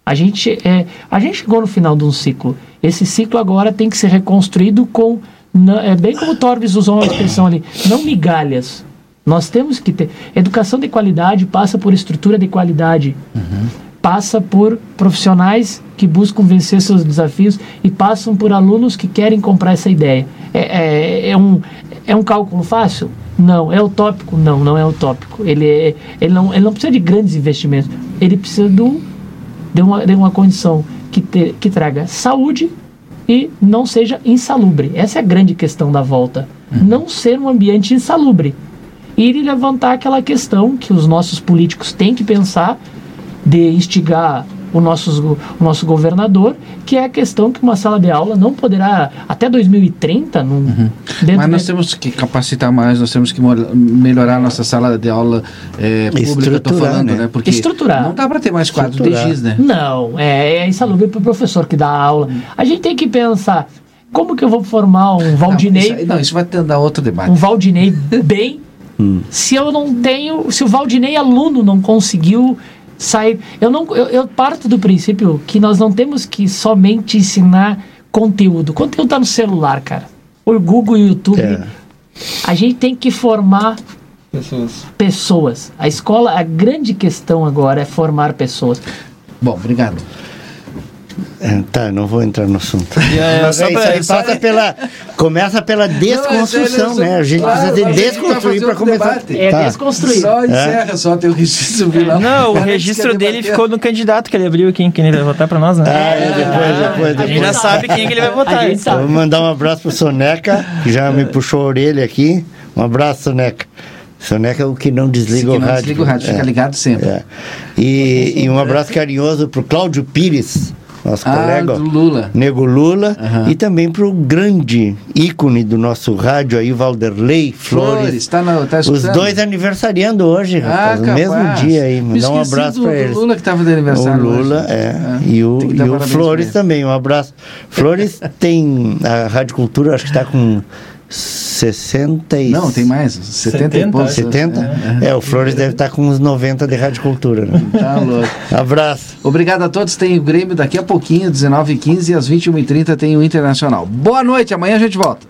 A gente, é, a gente chegou no final de um ciclo. Esse ciclo agora tem que ser reconstruído com não, é bem como o Torres usou uma expressão ali, não migalhas. Nós temos que ter. Educação de qualidade passa por estrutura de qualidade. Uhum. Passa por profissionais que buscam vencer seus desafios e passam por alunos que querem comprar essa ideia. É, é, é um, é um cálculo fácil? Não. É utópico? Não, não é utópico. Ele, é, ele, não, ele não precisa de grandes investimentos. Ele precisa do, de, uma, de uma condição que, te, que traga saúde e não seja insalubre. Essa é a grande questão da volta. Uhum. Não ser um ambiente insalubre. E levantar aquela questão que os nossos políticos têm que pensar de instigar o nosso, o nosso governador, que é a questão que uma sala de aula não poderá, até 2030, num, uhum. Mas nós de... temos que capacitar mais, nós temos que melhorar a nossa sala de aula é, pública, estou falando, né? né? Porque Estruturar. não dá para ter mais quadros de giz, né? Não, é, é insalubre para o professor que dá aula. Uhum. A gente tem que pensar, como que eu vou formar um Valdinei... Não, isso, não, isso vai ter, dar outro debate. Um Valdinei bem... Hum. Se eu não tenho, se o Valdinei aluno não conseguiu sair. Eu não, eu, eu, parto do princípio que nós não temos que somente ensinar conteúdo. O conteúdo está no celular, cara. O Google e o YouTube. É. A gente tem que formar pessoas. pessoas. A escola, a grande questão agora é formar pessoas. Bom, obrigado. É, tá, não vou entrar no assunto. [laughs] É, Mas aí, pra, isso passa pela, começa pela desconstrução, não, né? A gente claro, precisa de desconstruir para começar. É tá. desconstruir. Só encerra, é. só tem o registro final. Não, o registro dele ficou no candidato que ele abriu, quem, quem ele vai votar para nós, né? Ah, é, depois, depois, depois. A gente já sabe quem que ele vai votar. Vou mandar um abraço pro Soneca, que já me puxou a orelha aqui. Um abraço, Soneca. Soneca é o que não desliga o rádio. Desliga o rádio, fica ligado sempre. É. E, e um abraço carinhoso pro Cláudio Pires nosso ah, colega do Lula. Nego Lula, uhum. e também para o grande ícone do nosso rádio aí, Valderlei Flores. Flores tá no, tá Os dois aniversariando hoje, ah, rapaz, no mesmo dia aí. Dá um abraço para eles. O Lula que estava de aniversário. O Lula, hoje. é. Ah, e o, e o Flores também, um abraço. Flores [laughs] tem a Rádio Cultura, acho que está com 60 e... Não, tem mais, 70, 70 e poucos. 70? É, é, o Flores deve estar com uns 90 de Rádio Cultura. Né? [laughs] Tá louco. Abraço. Obrigado a todos. Tem o Grêmio daqui a pouquinho, 19h15 e às 21h30 tem o Internacional. Boa noite, amanhã a gente volta.